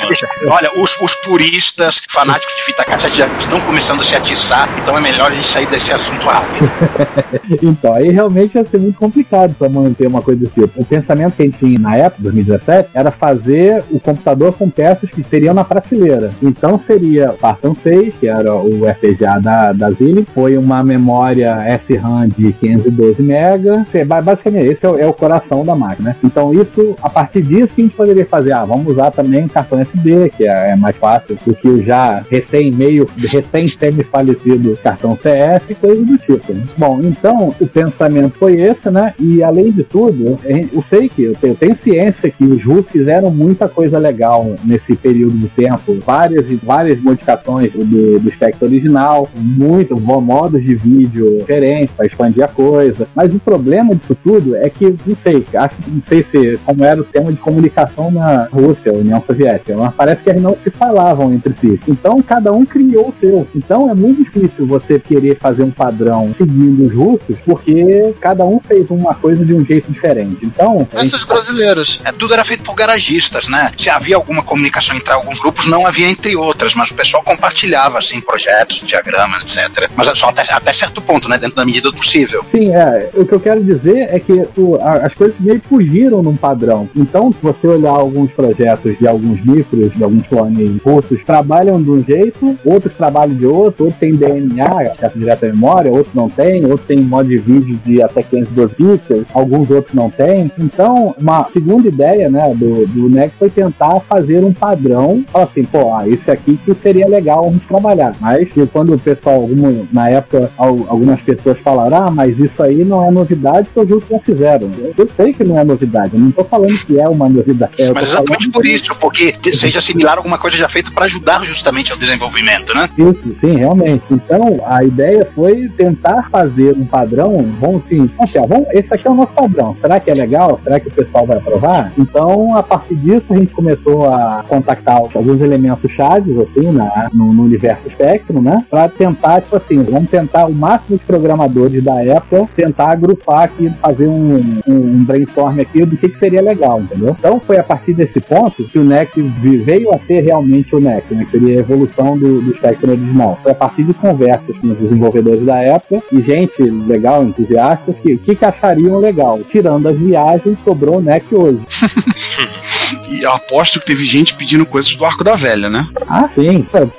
Olha, os, os puristas, fanáticos de fita cassete já estão começando a se atiçar, então é melhor a gente sair desse assunto rápido. [LAUGHS] então, aí realmente ia ser muito complicado para manter uma coisa desse tipo. O pensamento que a gente tinha na época, 2017, era fazer o computador com peças que seriam na prateleira. Então seria Spartan 6, que era o FPGA da, da Zilli, foi uma memória SRAM de 512 MB. Basicamente, esse é o, é o coração da máquina. Então, isso, a partir disso, que a gente poderia fazer? Ah, vamos usar também cartão SD, que é, é mais fácil do que o já recém meio, recém semi-falecido cartão CS coisas do tipo. né? Bom, então, o pensamento foi esse, né? E além de tudo, eu sei que eu tenho, eu tenho ciência que os russos fizeram muita coisa legal nesse período de tempo, várias e várias modificações do, do Spectre original, muito modos de vídeo diferentes para expandir a coisa. Mas o problema disso tudo é que, não sei, acho não sei se como era o tema de comunicação na Rússia, União Soviética, mas parece que eles não se falavam entre si. Então cada um criou o seu. Então é muito difícil você querer fazer um padrão seguindo os russos, porque cada um fez uma coisa de um jeito diferente. Então. gente- Esses brasileiros. É, tudo era feito por garagistas, né? Se havia alguma comunicação entre alguns grupos, não havia entre outras, mas o pessoal compartilhava, assim, projetos, diagramas, etc. Mas é só até, até certo ponto, né? Dentro da medida do possível. Sim, é. O que eu quero dizer é que o- a- as coisas meio fugiram num padrão. Então, se você olhar alguns projetos de alguns micros, de alguns clones russos, trabalham de um jeito, outros trabalham de outro, outros têm DNA, acesso direto à memória, outros não têm, outros têm modo de vídeo de até 512 pixels, alguns outros não têm. Então, uma segunda ideia, né, do, do NEC foi tentar fazer um padrão, falar assim, pô, ah, esse aqui que seria legal a gente trabalhar. Mas quando o pessoal, algum, na época, al- algumas pessoas falaram, ah, mas isso aí não é novidade que os russos não fizeram. Eu, sei que não é novidade, eu não tô falando que é uma novidade. Eu Mas exatamente por isso, porque seja similar a alguma coisa já feita para ajudar justamente ao desenvolvimento, né? Isso, sim, realmente. Então, a ideia foi tentar fazer um padrão, assim, poxa, vamos, esse aqui é o nosso padrão. Será que é legal? Será que o pessoal vai aprovar? Então, a partir disso, a gente começou a contactar alguns elementos chaves, assim, na, no, no universo Spectrum, né? Pra tentar, tipo assim, vamos tentar o máximo de programadores da época, tentar agrupar aqui, fazer um, um, um brainstorm aqui do que, que seria legal, entendeu? Então, foi a partir desse ponto que o NEC veio a ser realmente o NEC, né? Que seria a evolução do, do Spectrum original. Foi a partir de conversas com os desenvolvedores da época e gente legal, entusiastas, que o que, que achariam legal. Tirando as viagens, sobrou o NEC hoje. [LAUGHS] E eu aposto que teve gente pedindo coisas do Arco da Velha, né? Ah, sim. Cara,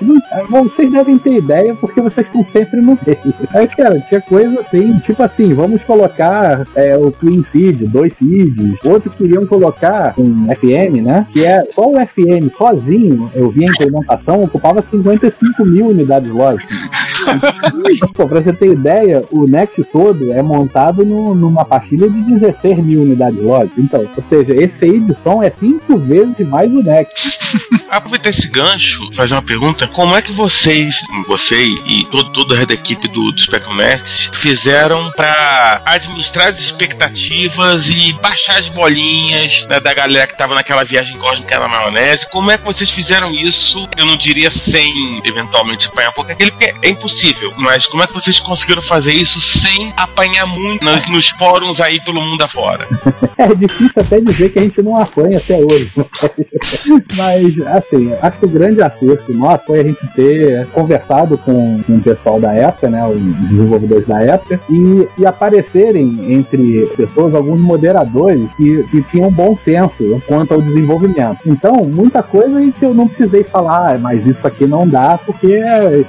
vocês devem ter ideia porque vocês estão sempre no meio. Aí, cara, tinha coisa assim, tipo assim, vamos colocar é, o Twin Feed, dois feeds. Outros queriam colocar um FM, né? Que é só o FM sozinho, eu vi a implementação, ocupava 55 mil unidades lógicas. [LAUGHS] Pra você ter ideia, o Next todo é montado no- numa pastilha de 16 mil unidades lógicas. Então, ou seja, esse aí de som é cinco vezes mais o Next. [LAUGHS] Aproveitar esse gancho, fazer uma pergunta: como é que vocês, você e todo, toda a equipe do, do Spectrum fizeram pra administrar as expectativas e baixar as bolinhas né, da galera que tava naquela viagem cósmica na maionese? Como é que vocês fizeram isso? Eu não diria sem eventualmente apanhar um pouco aquele, porque é impossível, mas como é que vocês conseguiram fazer isso sem apanhar muito nos, nos fóruns aí pelo mundo afora? [LAUGHS] É difícil até dizer que a gente não apanha até hoje. [LAUGHS] Mas, assim, acho que o grande acerto nosso foi a gente ter conversado com, com o pessoal da época, né, os desenvolvedores da época, e, e aparecerem entre pessoas alguns moderadores que, que tinham bom senso quanto ao desenvolvimento. Então, muita coisa a gente, eu não precisei falar, "Ah, mas isso aqui não dá porque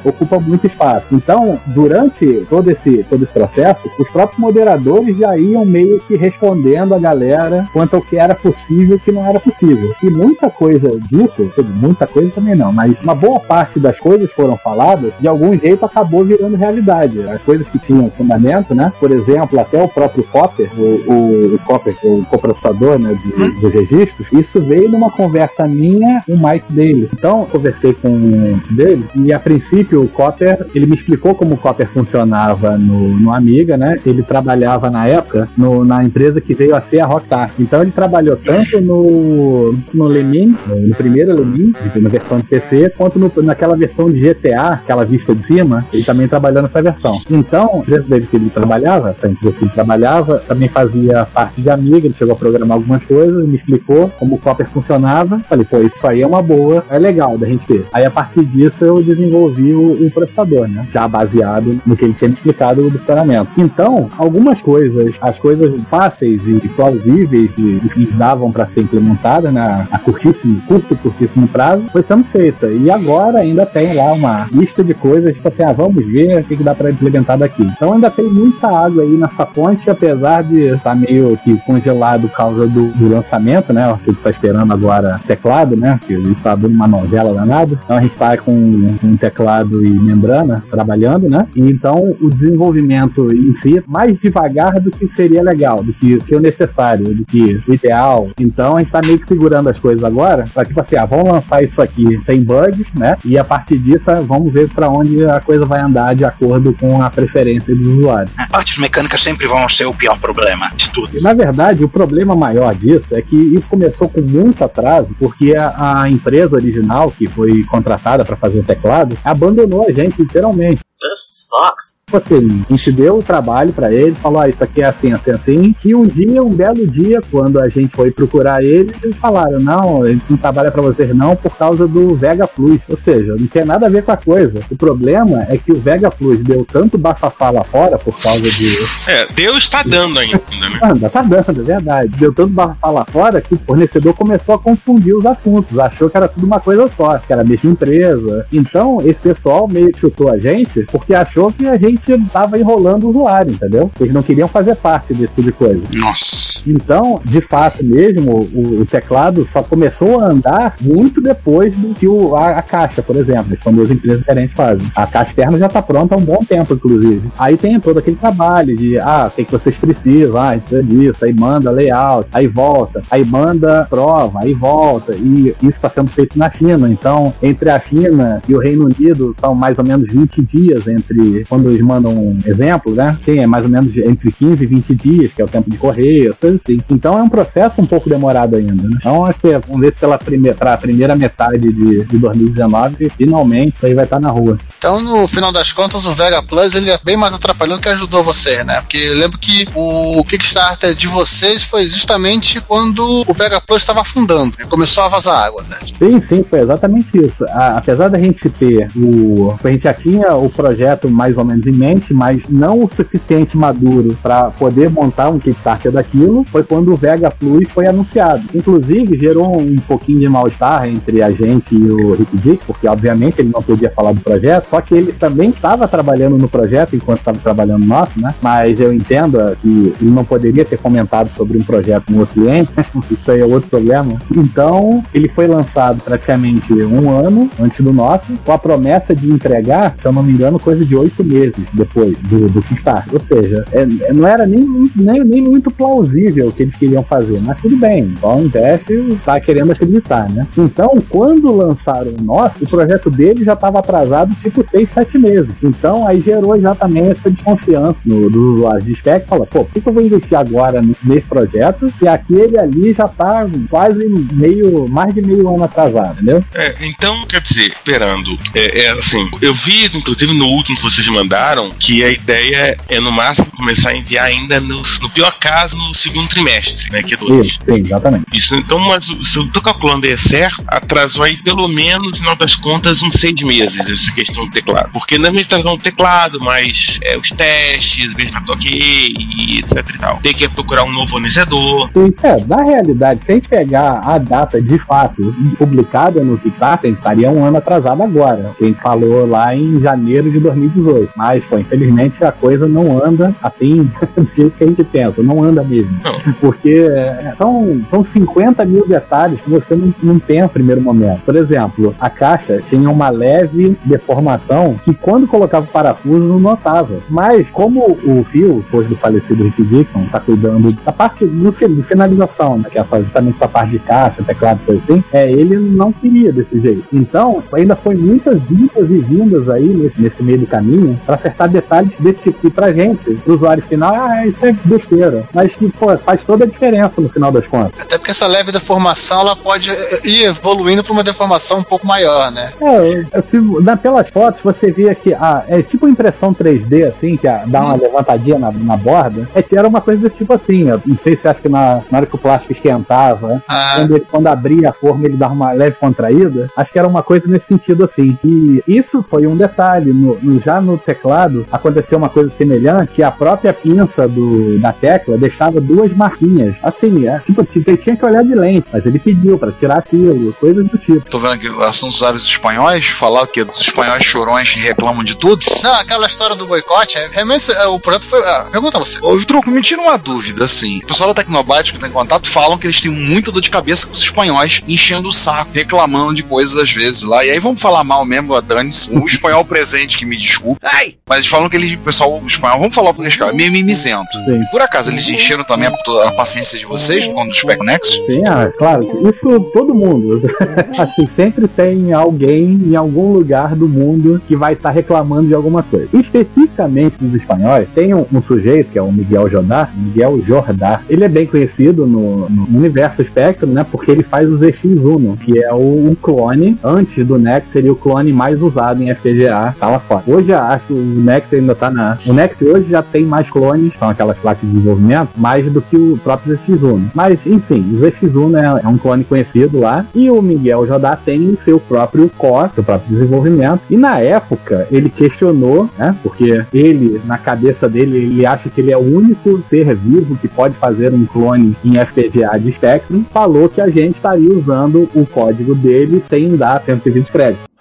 ocupa muito espaço. Então, durante todo esse, todo esse processo, os próprios moderadores já iam meio que respondendo a galera quanto ao que era possível e o que não era possível. E muita coisa disso, muita coisa também não, mas uma boa parte das coisas foram faladas, de algum jeito acabou virando realidade. As coisas que tinham fundamento, né? Por exemplo, até o próprio Copper, o, o, o Copper, o coprocessador né, de- dos registros, isso veio numa conversa minha com o Mike dele. Então, conversei com o dele e a princípio o Copper ele ele me explicou como o Copper funcionava no, no Amiga, né? Ele trabalhava na época no, na empresa que veio a ser a Rockstar. Então ele trabalhou tanto no, no Lemin, no primeiro Lemin, na versão de PC, quanto no, naquela versão de GTA, aquela vista de cima, ele também trabalhou nessa versão. Então, empresa dele que ele trabalhava, essa empresa que ele trabalhava, também fazia parte de Amiga, ele chegou a programar algumas coisas, me explicou como o Copper funcionava. Falei, pô, isso aí é uma boa, é legal da gente ter. Aí a partir disso eu desenvolvi o, o processador, né? Já baseado no que ele tinha explicado do funcionamento. Então, algumas coisas, as coisas fáceis e plausíveis e, e que davam para ser implementadas na a curtíssimo, curto, curtíssimo prazo, foi sendo feita. E agora ainda tem lá uma lista de coisas, tipo assim, ah, vamos ver o que, que dá para implementar daqui. Então ainda tem muita água aí nessa fonte, apesar de estar meio que congelado por causa do, do lançamento, né? O que tá esperando agora teclado, né? Que ele tá dando uma novela danada. Então a gente tá com um teclado e membrana trabalhando, né? E então o desenvolvimento em si é mais devagar do que seria legal, do que, o necessário, do que o ideal. Então a gente tá meio que segurando as coisas agora para tipo assim, ah, vamos lançar isso aqui sem bugs, né? E a partir disso vamos ver para onde a coisa vai andar de acordo com a preferência do usuário. Partes mecânicas sempre vão ser o pior problema de tudo. Na verdade, o problema maior disso é que isso começou com muito atraso, porque a, a empresa original que foi contratada para fazer o teclado abandonou a gente literalmente. me. Sucks. Tipo assim, a gente deu o trabalho para ele, falou, ah, isso aqui é assim, assim, assim. E um dia, um belo dia, quando a gente foi procurar eles, eles falaram, não, a gente não trabalha para vocês não por causa do Vega Plus. Ou seja, não tem nada a ver com a coisa. O problema é que o Vega Plus deu tanto bafafá lá fora por causa de... É, Deus tá dando ainda, né? Anda, tá dando, é verdade. Deu tanto bafafá lá fora que o fornecedor começou a confundir os assuntos. Achou que era tudo uma coisa só, que era a mesma empresa. Então, esse pessoal meio que chutou a gente porque achou que a gente tava enrolando o usuário, entendeu? Eles não queriam fazer parte desse tipo de coisa. Nossa. Então, de fato mesmo, o, o teclado só começou a andar muito depois do que o, a, a caixa, por exemplo, quando as empresas diferentes fazem. A caixa externa já está pronta há um bom tempo, inclusive. Aí tem todo aquele trabalho de, ah, o que, que vocês precisam, ah, precisa disso, aí manda layout, aí volta, aí manda prova, aí volta. E isso está sendo feito na China. Então, entre a China e o Reino Unido, são mais ou menos 20 dias entre quando eles mandam um exemplo, né? Sim, é mais ou menos entre 15 e 20 dias, que é o tempo de correio, coisa assim. Então é um processo um pouco demorado ainda, né? Então acho que vamos ver se pela primeira, primeira metade de, de 2019, finalmente isso aí vai estar na rua. Então, no final das contas, o Vega Plus ele é bem mais atrapalhando que ajudou você, né? Porque eu lembro que o Kickstarter de vocês foi justamente quando o Vega Plus estava afundando, começou a vazar água, né? Sim, sim, foi exatamente isso. A, apesar da gente ter o. A gente já tinha o projeto mais ou menos em mente, mas não o suficiente maduro para poder montar um Kickstarter daquilo, foi quando o Vega Plus foi anunciado. Inclusive, gerou um pouquinho de mal-estar entre a gente e o Rick Dick, porque obviamente ele não podia falar do projeto, só que ele também estava trabalhando no projeto enquanto estava trabalhando no nosso, né? Mas eu entendo que ele não poderia ter comentado sobre um projeto no outro cliente, [LAUGHS] isso aí é outro problema. Então, ele foi lançado praticamente um ano antes do nosso, com a promessa de entregar, se eu não me engano, coisa de oito meses depois do, do Kickstarter. Ou seja, é, é, não era nem, nem, nem muito plausível o que eles queriam fazer, mas tudo bem, só um teste tá querendo acreditar, né? Então, quando lançaram o nosso, o projeto dele já estava atrasado tipo 6, 7 meses. Então, aí gerou já também essa desconfiança no, do usuário de spec. Fala, pô, por que, eu vou investir agora nesse projeto se aquele ali já tá quase meio, mais de meio ano atrasado, entendeu? É, então, quer dizer, esperando, é, é assim, eu vi, inclusive no último que vocês mandaram, que a ideia é no máximo começar a enviar ainda no, no pior caso no segundo trimestre, né? Que é. Isso, sim, exatamente. Isso, então, mas se eu tô calculando aí certo, atrasou aí pelo menos, no final das contas, uns seis meses essa questão teclado. Porque não é mesmo trazer um teclado, mas é, os testes, se tá ok, e etc e tal. Tem que procurar um novo fornecedor. Sim, é, na realidade, se a gente pegar a data de fato publicada no Kickstarter, estaria um ano atrasado agora. Que a gente falou lá em janeiro de 2018. Mas, pô, infelizmente a coisa não anda assim [LAUGHS] do jeito que a gente pensa, não anda mesmo. Não. Porque é, são, são 50 mil detalhes que você não, não tem no primeiro momento. Por exemplo, a caixa tinha uma leve deformação informação que quando colocava o parafuso não notava. Mas como o Phil, depois do falecido Rick Dixon, tá cuidando da parte de finalização, né, que é justamente essa parte de caixa, teclado, coisa assim, é, ele não queria desse jeito. Então, ainda foi muitas vindas e vindas aí nesse, nesse meio do caminho para acertar detalhes desse tipo. E pra gente, pro usuário final, ah, isso é besteira. Mas que, pô, faz toda a diferença no final das contas. Até porque essa leve deformação ela pode ir evoluindo para uma deformação um pouco maior, né? É, se, na, pelas fotos você via que ah, é tipo impressão 3D, assim, que ah, dá uma levantadinha na, na borda. É que era uma coisa desse tipo assim. Eu não sei se acha que na, na hora que o plástico esquentava, ah. quando, ele, quando abria a forma ele dava uma leve contraída. Acho que era uma coisa nesse sentido assim. E isso foi um detalhe. No, no, já no teclado aconteceu uma coisa semelhante, que a própria pinça do, da tecla deixava duas marquinhas. Assim, é, tipo, ele tinha que olhar de lente, mas ele pediu para tirar aquilo, coisas do tipo. Tô vendo que são usuários espanhóis falar que os espanhóis chorões que reclamam de tudo. Não, aquela história do boicote, é, realmente é, o produto foi. Ah, pergunta você. Ô, Truco, me tira uma dúvida, assim. O pessoal da Tecnobyte que tem contato falam que eles têm muita dor de cabeça com os espanhóis enchendo o saco, reclamando de coisas às vezes lá. E aí vamos falar mal mesmo, a Dani, o espanhol [LAUGHS] presente que me desculpa. Ai! Mas eles falam que eles, o pessoal, o espanhol, vamos falar porque cara, é meio mimizento. Sim. Por acaso eles encheram também a, a paciência de vocês quando os Spec Next? Sim, ah, claro. Isso todo mundo. [LAUGHS] assim, sempre tem alguém em algum lugar do mundo que vai estar tá reclamando de alguma coisa. Especificamente dos espanhóis, tem um, um, sujeito que é o Miguel Jordá, Miguel Jordá. Ele é bem conhecido no, no universo Spectrum, né? Porque ele faz o ZX1, que é o, um clone, antes do Next, seria o clone mais usado em FPGA, tá lá fora. Hoje acho que o Next ainda tá na. O Next hoje já tem mais clones, são aquelas placas de desenvolvimento, mais do que o próprio ZX1. Mas, enfim, o ZX1 é, é um clone conhecido lá, e o Miguel Jordá tem o seu próprio core, seu próprio desenvolvimento, e na época ele questionou, né? Porque ele, na cabeça dele, ele acha que ele é o único ser vivo que pode fazer um clone em FPGA de Spectrum, falou que a gente estaria usando o código dele sem dar 120 créditos.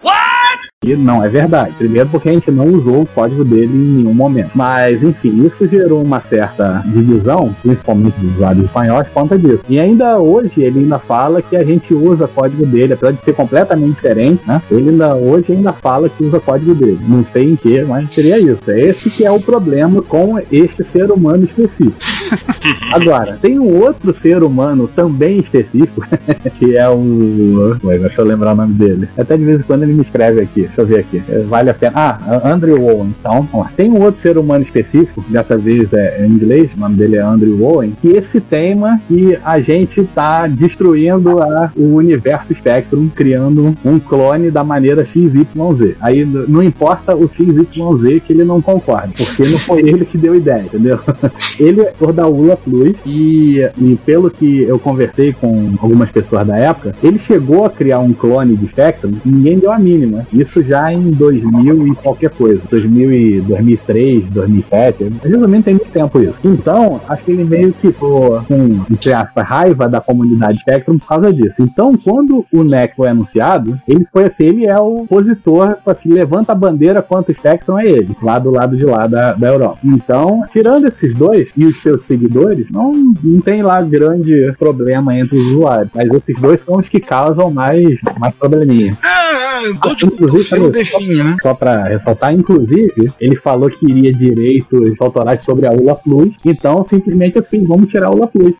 E não é verdade. Primeiro porque a gente não usou o código dele em nenhum momento. Mas, enfim, isso gerou uma certa divisão, principalmente dos usuários espanhóis, por conta disso. E ainda hoje ele ainda fala que a gente usa código dele, apesar de ser completamente diferente, né? Ele ainda hoje ainda fala que usa código dele. Não sei em que, mas seria isso. É esse que é o problema com este ser humano específico. [LAUGHS] Agora, tem um outro ser humano também específico, [LAUGHS] que é o. Deixa eu lembrar o nome dele. Até de vez em quando ele me escreve aqui. Deixa eu ver aqui. É, vale a pena. Ah, Andrew Owen. Então, tem um outro ser humano específico, dessa vez é em inglês, o nome dele é Andrew Owen, que esse tema que a gente está destruindo a, o universo Spectrum, criando um clone da maneira XYZ. Aí não importa o XYZ que ele não concorda, porque não foi ele que deu ideia, entendeu? [LAUGHS] ele é da ULA Plus e, e pelo que eu conversei com algumas pessoas da época, ele chegou a criar um clone de Spectrum e ninguém deu a mínima. Isso já em 2000 e qualquer coisa. 2000 e 2003, 2007. Resumindo, tem muito tempo isso. Então, acho que ele meio que ficou com, entre aspas, raiva da comunidade Spectrum por causa disso. Então, quando o NEC foi anunciado, ele foi assim, ele é o opositor, assim, levanta a bandeira quanto o Spectrum é ele, lá do lado de lá da, da Europa. Então, tirando esses dois e os seus seguidores, não, não tem lá grande problema entre os usuários. Mas esses dois são os que causam mais, mais probleminha. Ah, ah, inclusive, define, né? Só pra ressaltar, inclusive, ele falou que iria direitos autorais sobre a ULA Plus. Então, simplesmente assim, vamos tirar a ULA Plus.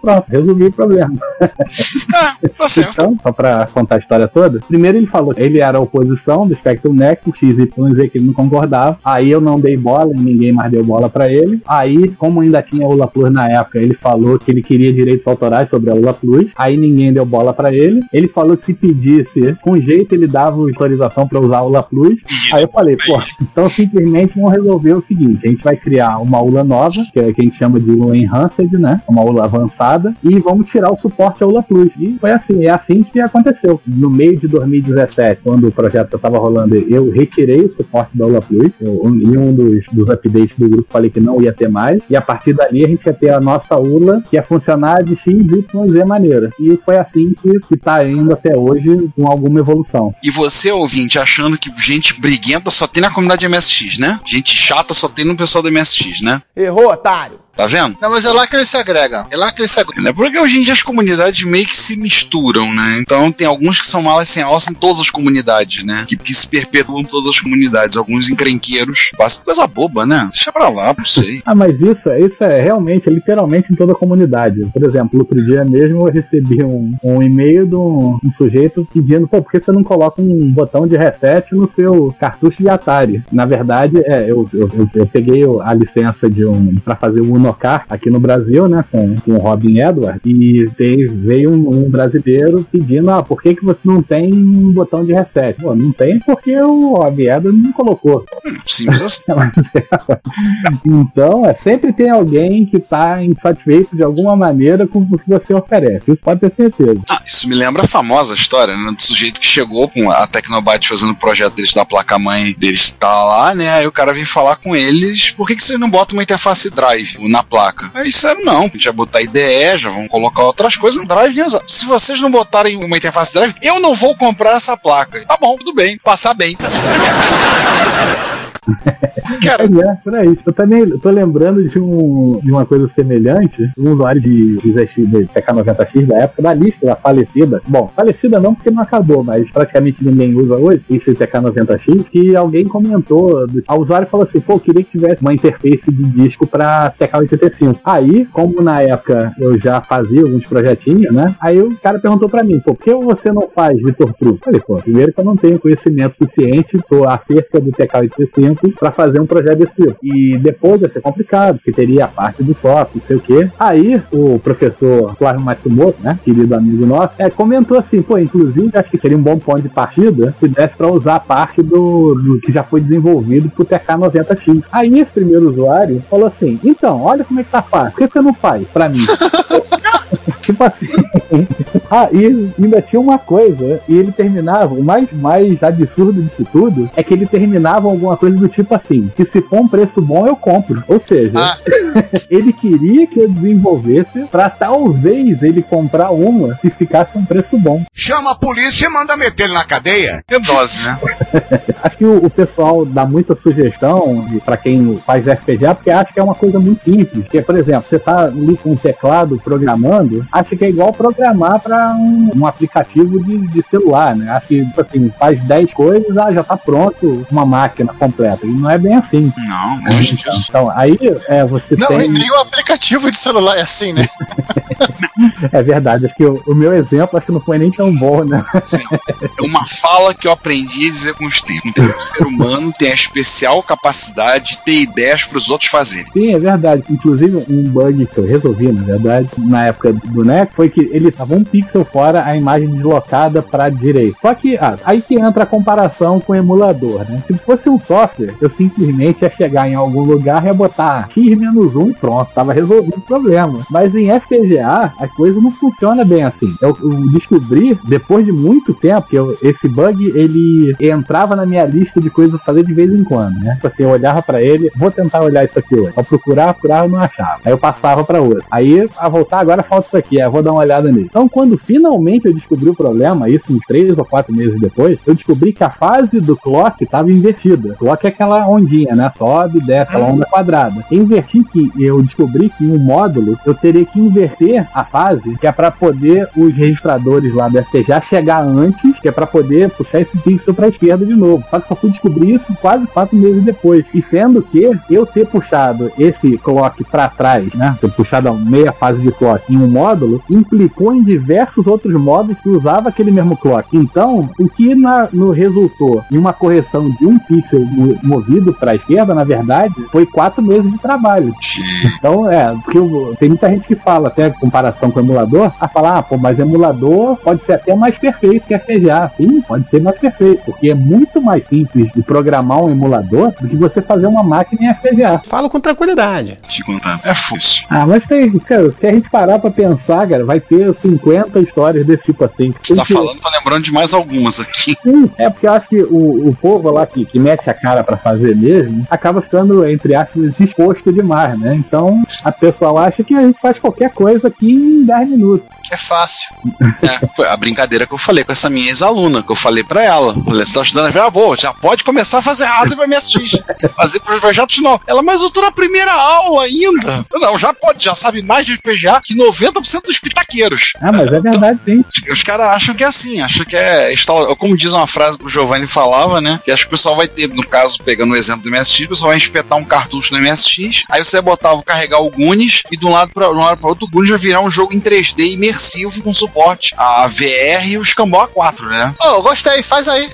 Pronto, resumi o problema. Ah, tá certo. Então, só pra contar a história toda, primeiro ele falou que ele era a oposição do Spectrum Next, X e Z que ele não concordava. Aí eu não dei bola e ninguém mais deu bola pra ele. Aí, como ainda tinha a Ula Plus na época, ele falou que ele queria direitos autorais sobre a Ula Plus. Aí ninguém deu bola pra ele. Ele falou que se pedisse, com jeito ele dava autorização pra usar a Ula Plus. Aí eu falei, pô, então simplesmente vamos resolver o seguinte: a gente vai criar uma ULA nova, que é que a gente chama de ULA Enhanced, né? Uma ULA avançada, e vamos tirar o suporte à ULA Plus. E foi assim, é assim que aconteceu. No meio de 2017, quando o projeto estava rolando, eu retirei o suporte da ULA Plus. Eu, em um dos, dos updates do grupo falei que não ia ter mais. E a partir dali a gente ia ter a nossa ULA, que ia funcionar de X, Y, Z maneira. E foi assim que, que tá indo até hoje com alguma evolução. E você, ouvinte, achando que gente briguenta só tem na comunidade MSX, né? Gente chata só tem no pessoal do MSX, né? Errou, otário! Tá vendo? Não, mas é lá que eles se agregam. É lá que eles se agregam. É porque hoje em dia as comunidades meio que se misturam, né? Então tem alguns que são malas sem alça em todas as comunidades, né? Que, que se perpetuam em todas as comunidades. Alguns encrenqueiros. Passa coisa boba, né? Deixa pra lá, não sei. Ah, mas isso, isso é realmente, é literalmente em toda a comunidade. Por exemplo, outro dia mesmo eu recebi um, um e-mail de um, um sujeito pedindo, pô, por que você não coloca um botão de reset no seu cartucho de Atari? Na verdade, é, eu, eu, eu, eu peguei a licença de um para fazer o Unocar aqui no Brasil, né, com, com o Robin Edwards, e veio, veio um, um brasileiro pedindo, ah, por que, que você não tem um botão de reset? Pô, não tem porque o Robin Edwards não colocou. Simples assim. [LAUGHS] então, é, sempre tem alguém que tá insatisfeito de alguma maneira com o que você oferece. Isso pode ter certeza. Ah, isso me lembra a famosa história, né? Do sujeito que chegou com a Tecnobyte fazendo o projeto deles da placa-mãe deles tá lá, né? Aí o cara vem falar com eles, por que, que vocês não botam uma interface drive na placa? Aí disseram, não, a gente vai botar IDE, já vamos colocar outras coisas no drive. Se vocês não botarem uma interface drive, eu não vou comprar essa placa. Tá bom, tudo bem, passar bem. [LAUGHS] [LAUGHS] Cara, é, por aí. Eu também tô lembrando de, um, de uma coisa semelhante, um usuário de, de, de TK90X da época da lista, da falecida. Bom, falecida não porque não acabou, mas praticamente ninguém usa hoje, esse TK90X, que alguém comentou, a usuário falou assim, pô, queria que tivesse uma interface de disco pra TK85. Aí, como na época eu já fazia alguns projetinhos, né? Aí o cara perguntou pra mim, pô, por que você não faz Vitor True? Falei, pô, primeiro que eu não tenho conhecimento suficiente sou acerca do TK85 para fazer um projeto desse tipo. E depois ia ser complicado, porque teria a parte do software, não sei o quê. Aí o professor Flávio Matsumoto, né, querido amigo nosso, é, comentou assim, pô, inclusive acho que seria um bom ponto de partida se desse para usar a parte do, do, que já foi desenvolvido pro TK90X. Aí esse primeiro usuário falou assim, então, olha como é que tá fácil, por que você não faz para mim? [LAUGHS] [LAUGHS] tipo assim. [LAUGHS] ah, e ainda tinha uma coisa, e ele terminava, o mais, mais absurdo disso tudo é que ele terminava alguma coisa do tipo assim: que se for um preço bom, eu compro. Ou seja, ah. [LAUGHS] ele queria que eu desenvolvesse pra talvez ele comprar uma se ficasse um preço bom. Chama a polícia e manda meter ele na cadeia. Que dose, né? acho que o, o, pessoal dá muita sugestão para quem faz FPGA, porque acha que é uma coisa muito simples. Que, por exemplo, você tá ali com um teclado programando, acha que é igual programar para um, um, aplicativo de, de, celular, né? Acho que, tipo assim, faz 10 coisas, ah, já tá pronto uma máquina completa. E não é bem assim. Não, não é então, então, aí é, você não, tem... Não, nem o aplicativo de celular é assim, né? [LAUGHS] é verdade, acho que o, o, meu exemplo acho que não foi nem tão bom, né? Sim, é uma fala que eu aprendi a dizer com os tempos. O ser humano tem a especial capacidade de ter ideias para os outros fazerem. Sim, é verdade. Inclusive, um bug que eu resolvi, na verdade, na época do NEC, foi que ele estava um pixel fora, a imagem deslocada para a direita. Só que, ah, aí que entra a comparação com o emulador, né? Se fosse um software, eu simplesmente ia chegar em algum lugar e ia botar x-1, pronto, tava resolvido o problema. Mas em FPGA, a coisa não funciona bem assim. Eu, eu descobri, depois de muito tempo, que eu, esse bug, ele entrava na minha lista de coisas a fazer de vez em quando, né? Tipo assim, eu olhava para ele, vou tentar olhar isso aqui hoje. Ao procurar, procurar, eu não achava. Aí eu passava para outro. Aí, a voltar, agora falta isso aqui, eu vou dar uma olhada nele. Então, quando finalmente eu descobri o problema, isso uns três ou quatro meses depois, eu descobri que a fase do clock estava invertida. Clock é aquela ondinha, né? Sobe, desce, aquela onda quadrada. Inverti que eu descobri que em um módulo eu teria que inverter a fase, que é para poder os registradores lá do FPGA chegar antes, que é para poder puxar esse pixel para a esquerda de novo. Só que só fui descobrir isso quase quatro meses depois. E sendo que eu ter puxado esse clock para trás, né? Ter puxado a meia fase de clock em um módulo, implicou em diversos outros módulos que usava aquele mesmo clock. Então, o que na, no resultou em uma correção de um pixel movido para a esquerda, na verdade, foi quatro meses de trabalho. Então, é, porque eu, tem muita gente que fala, até comparação com o emulador, a falar, ah, pô, mas emulador pode ser até mais perfeito que FPGA. Sim, pode ser mais perfeito, porque é muito mais simples de programar um emulador do que você fazer uma máquina em FPGA. Falo com tranquilidade. Te contar, é fácil. Ah, mas tem, cara, se a gente parar pra pensar, cara, vai ter 50 histórias desse tipo assim. Você tá que... falando, tô lembrando de mais algumas aqui. Sim, é porque eu acho que o, o povo lá que, que mete a cara para fazer mesmo, acaba ficando, entre aspas, exposto demais, né? Então, a pessoa acha que a gente faz qualquer coisa aqui em 10 minutos. É fácil. É, foi a brincadeira que eu falei com essa minha ex-aluna, que eu falei pra ela. Falei, você tá estudando? Eu ah, boa, já pode começar a fazer hardware pra MSX. fazer projetos novos. Ela, mas eu tô na primeira aula ainda. Eu, não, já pode, já sabe mais de FPGA que 90% dos pitaqueiros. Ah, mas é verdade, sim. Os caras acham que é assim, acham que é. Como diz uma frase que o Giovanni falava, né? Que acho que o pessoal vai ter, no caso, pegando o exemplo do MSX, o pessoal vai espetar um cartucho no MSX, aí você botava carregar o Gunis e de um lado para um lado para outro, o Gunis vai virar um jogo em 3D imersivo com suporte a VR e o Scambau A4, né? Oh, gostei, faz aí.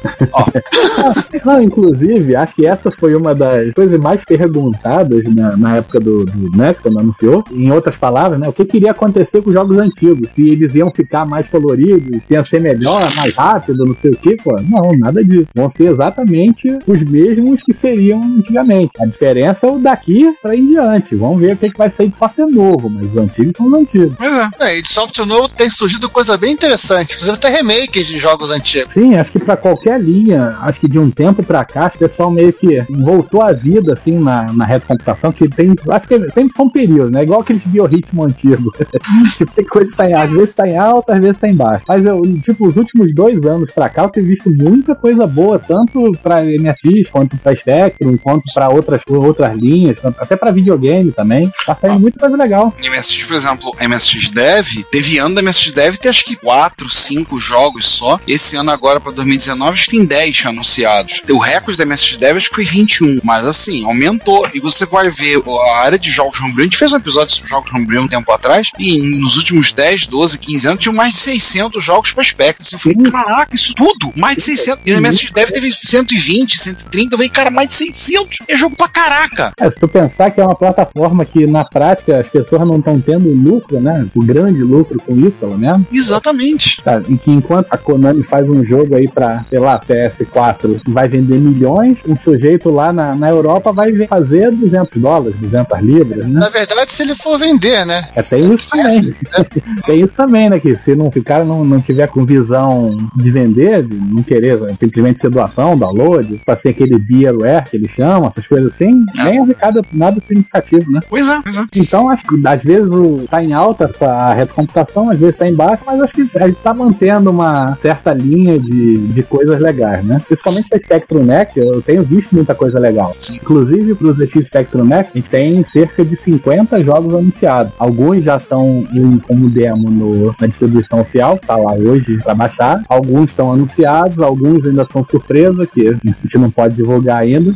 [LAUGHS] Não, inclusive, acho que essa foi uma das coisas mais perguntadas na, na época do, do né, quando anunciou. Em outras palavras, né? O que queria acontecer com os jogos antigos? Se eles iam ficar mais coloridos, se ia ser melhor, mais rápido, não sei o que, pô. Não, nada disso. Vão ser exatamente os mesmos que seriam antigamente. A diferença é o daqui para em diante. Vamos ver o que, que vai sair de software novo, mas os antigos são os antigos. Pois é. é e de software novo tem surgido coisa bem interessante. Inclusive até remakes de jogos antigos. Sim, acho que para qualquer linha, acho que de um tempo para cá, o pessoal meio que voltou à vida, assim, na, na retrocomputação, que tem, acho que sempre são períodos, né? Igual aqueles biorritmo antigo. [LAUGHS] tipo, tem coisa que tá em, às vezes tá em alta, às vezes tá em baixo. Mas eu, tipo, os últimos dois anos pra cá, eu tenho visto muita coisa boa, tanto pra MSX, quanto pra Spectrum, quanto pra outras, outras linhas, até pra videogame também. Tá saindo muita coisa legal. MSX, por exemplo, MSX Dev, teve ano da MSX Dev ter acho que 4, 5 jogos só. Esse ano agora pra 2019 acho que tem 10 anunciados. O recorde da MSX Dev acho que foi 21, mas assim, aumentou. E você vai ver a área de jogos homebrew, a gente fez um episódio sobre jogos homebrew um tempo atrás, e nos últimos 10, 12, 15 anos tinham mais de 600 jogos pra Spectrum. Assim, eu falei, caraca, isso tudo? Mais de 600. E no MSX Dev teve 120, 130. Eu falei, cara, mais de 600. É jogo pra caraca. É, se tu pensar que é uma plataforma que na prática as pessoas não estão tendo lucro, né? O grande lucro com isso, pelo menos. Exatamente. Tá, e que enquanto a Konami faz um jogo aí pra, sei lá, PS4, vai vender milhões, um sujeito lá na, na Europa vai fazer 200 dólares, 200 libras, né? Na verdade, se ele for vender, né? É, tem isso também. [LAUGHS] tem isso também, né? Que se não, o cara não, não tiver com visão de vender, de não querer simplesmente ser doação, download, pra ser aquele beerware que eles chamam, essas coisas assim, é. nem arrecada nada significativo, né? Pois é, pois é. Então, acho que às vezes tá em alta a retrocomputação, às vezes tá em baixa, mas acho que a gente tá mantendo uma certa linha de, de coisas legais, né? Principalmente a Spectrum Neck, eu tenho visto muita coisa legal. Sim. Inclusive pro ZX Spectrum Neck, a gente tem cerca de 50 jogos anunciados. Alguns já estão em, como demo no, na distribuição oficial, tá lá hoje para baixar. Alguns estão anunciados, alguns ainda são surpresa, que a gente não pode divulgar ainda.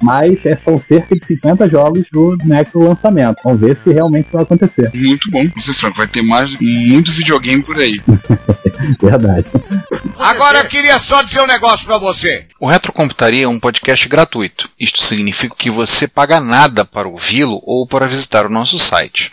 Mas é, são cerca de 50 jogos do Next lançamento. Vamos ver se realmente vai acontecer. Muito bom, você Franco. Vai ter mais muito videogame por aí. [LAUGHS] Verdade. Agora eu queria só dizer um negócio para você. O Retrocomputaria é um podcast gratuito. Isto significa que você paga nada para ouvi-lo ou para visitar o nosso site.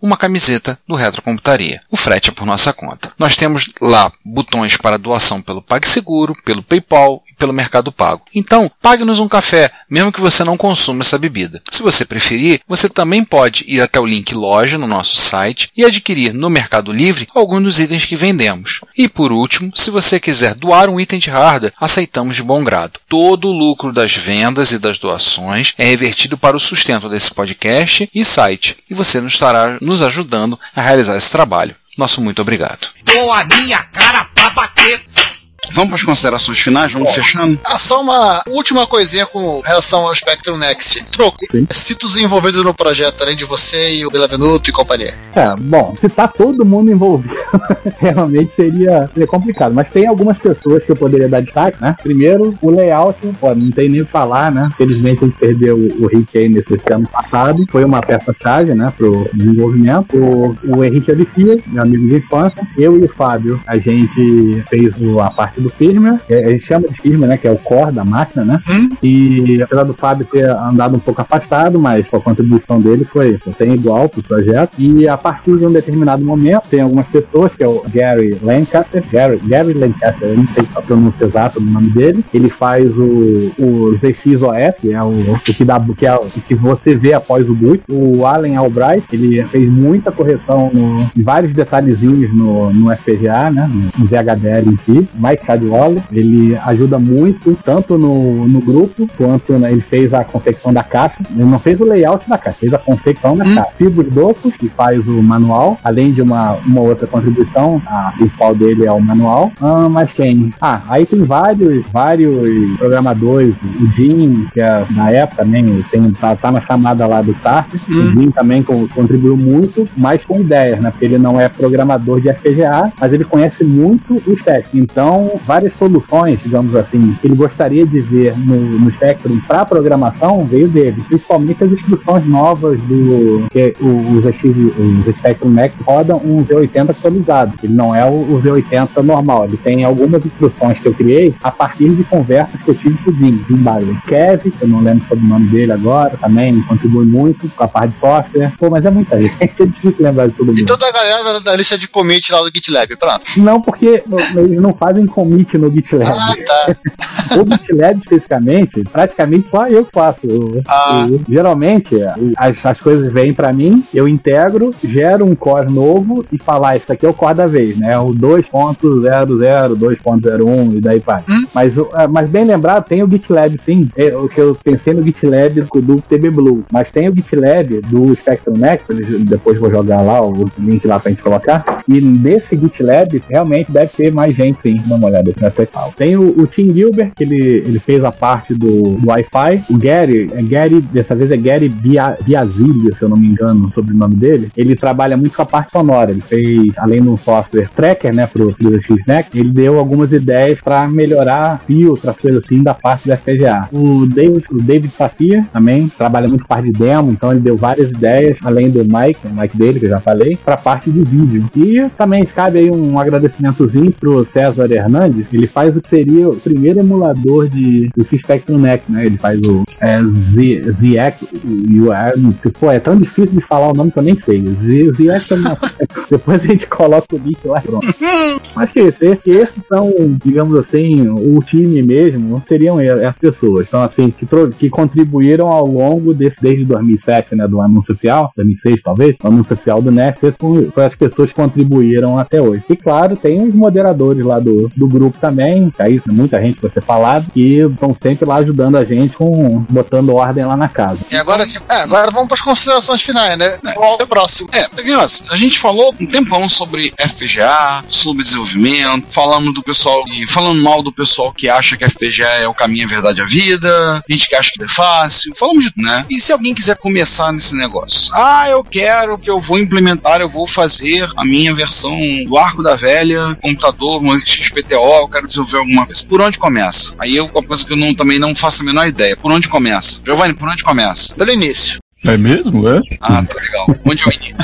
uma camiseta do Retrocomputaria. O frete é por nossa conta. Nós temos lá botões para doação pelo PagSeguro, pelo PayPal e pelo Mercado Pago. Então, pague-nos um café, mesmo que você não consuma essa bebida. Se você preferir, você também pode ir até o link loja no nosso site e adquirir no Mercado Livre alguns dos itens que vendemos. E por último, se você quiser doar um item de hardware, aceitamos de bom grado. Todo o lucro das vendas e das doações é revertido para o sustento desse podcast e site, e você nos estará nos ajudando a realizar esse trabalho. Nosso muito obrigado. Minha cara. Vamos para as considerações finais, vamos fechando? Ah, só uma última coisinha com relação ao Spectrum Next. Troco, Sim. citos envolvidos no projeto, além de você e o Belavenuto e companhia. É, bom, se tá todo mundo envolvido, [LAUGHS] realmente seria, seria complicado. Mas tem algumas pessoas que eu poderia dar destaque, né? Primeiro, o layout, pô, não tem nem o que falar, né? Felizmente a gente perdeu o, o Rick aí nesse ano passado. Foi uma peça-chave, né, pro desenvolvimento. O, o Henrique Alicia, meu amigo de infância, eu e o Fábio, a gente fez a parte parte do firmware, a gente chama de firmware, né, que é o core da máquina, né? E apesar do Fábio ter andado um pouco afastado, mas a contribuição dele foi tem igual pro projeto. E a partir de um determinado momento, tem algumas pessoas, que é o Gary Lancaster, Gary, Gary Lancaster, eu não sei a pronúncia exata do nome dele, ele faz o, o ZXOS, que é o, o que dá, que é o que você vê após o boot. O Allen Albright, ele fez muita correção no, vários detalhezinhos no, no FPGA, né, no VHDL em si. Mike Cadwalla, ele ajuda muito, tanto no, no grupo, quanto né, ele fez a confecção da caixa. Ele não fez o layout da caixa, fez a confecção da caixa. Fibros Docos, que faz o manual, além de uma, uma outra contribuição, a principal dele é o manual. Ah, mas tem. Ah, aí tem vários, vários programadores. O Jim, que é na época também, tem, tá, tá na chamada lá do TARP. O Jim também co- contribuiu muito, mas com ideias, né? Porque ele não é programador de FPGA, mas ele conhece muito os testes. Então, várias soluções, digamos assim, que ele gostaria de ver no, no Spectrum para programação veio dele, principalmente as instruções novas do que os, Spectrum Max rodam um V80 atualizado. Ele não é o, o V80 normal, ele tem algumas instruções que eu criei a partir de conversas que eu tive com o Jim, Jim Byron. Kevin, eu não lembro sobre o nome dele agora, também contribui muito com a parte de software. Pô, mas é muita gente, [LAUGHS] é difícil lembrar de todo mundo. E toda a galera da, lista de commit lá do GitLab, pronto. Não, porque eles não fazem commit no GitLab. Ah, tá. [LAUGHS] o GitLab, especificamente, praticamente só eu faço. Eu- Ah. eu- geralmente, as, as coisas vêm pra mim, eu integro, gero um core novo e falar, isso aqui é o core da vez, né? O 2.00, 2.01 e daí vai. Mas, o- ah, mas bem lembrado, tem o GitLab, sim. É, o que eu pensei no GitLab do, do TB Blue. Mas tem o GitLab do Spectrum Next, depois vou jogar lá o link lá pra gente colocar. E nesse GitLab, realmente deve ter mais gente, sim. Dá na sequal. Tem o, o Tim Gilbert, que ele, ele fez a parte do, do Wi-Fi. O Gary, é Gary, dessa vez é Gary Bia- Biazilli, se eu não me engano, o sobrenome dele. Ele trabalha muito com a parte sonora. Ele fez, além do software tracker, né, pro X-Neck, ele deu algumas ideias para melhorar filtro, as coisas assim, da parte da FPGA. O David, o David Safia também trabalha muito parte de demo, então ele deu várias ideias, além do Mike, o Mike dele, que eu já falei, para parte de vídeo. E também cabe aí um agradecimentozinho pro César Hernandes, ele faz o que seria o primeiro emulador de, do Spectrum Next, né? Ele faz o é, ZX, UR, pô, é tão difícil de falar o nome que eu nem sei. ZX é uma... [LAUGHS] Depois a gente coloca o link lá, pronto. Acho que esse, esse, esses são, digamos assim, o time mesmo, seriam e- as pessoas. Então, assim, que, que contribuíram ao longo desse, desde 2007, né, do anúncio oficial, 2006 talvez, o anúncio oficial do foram foram as pessoas que contribuíram até hoje. E claro, tem os moderadores lá do, do grupo também, que aí muita gente vai ser falado, que estão sempre lá ajudando a gente com, botando ordem lá na casa. E agora, é, agora vamos para as considerações finais, né? Qual o próximo? É, a gente falou um tempão sobre FPGA, sobre desenvolvimento, falando do pessoal e falando mal do pessoal que acha que FPGA é o caminho, a verdade, a vida, gente que acha que é fácil, falamos de tudo, né? E se alguém quiser começar nesse negócio? Ah, eu quero que eu vou implementar, eu vou fazer a minha versão do arco da velha, computador, um XPTO, eu quero desenvolver alguma coisa. Por onde começa? Aí eu, uma coisa que eu não, também não faço a menor ideia. Por onde começa? Giovanni, por onde começa? Pelo início. É mesmo, é? Ah, tá legal. Onde o início?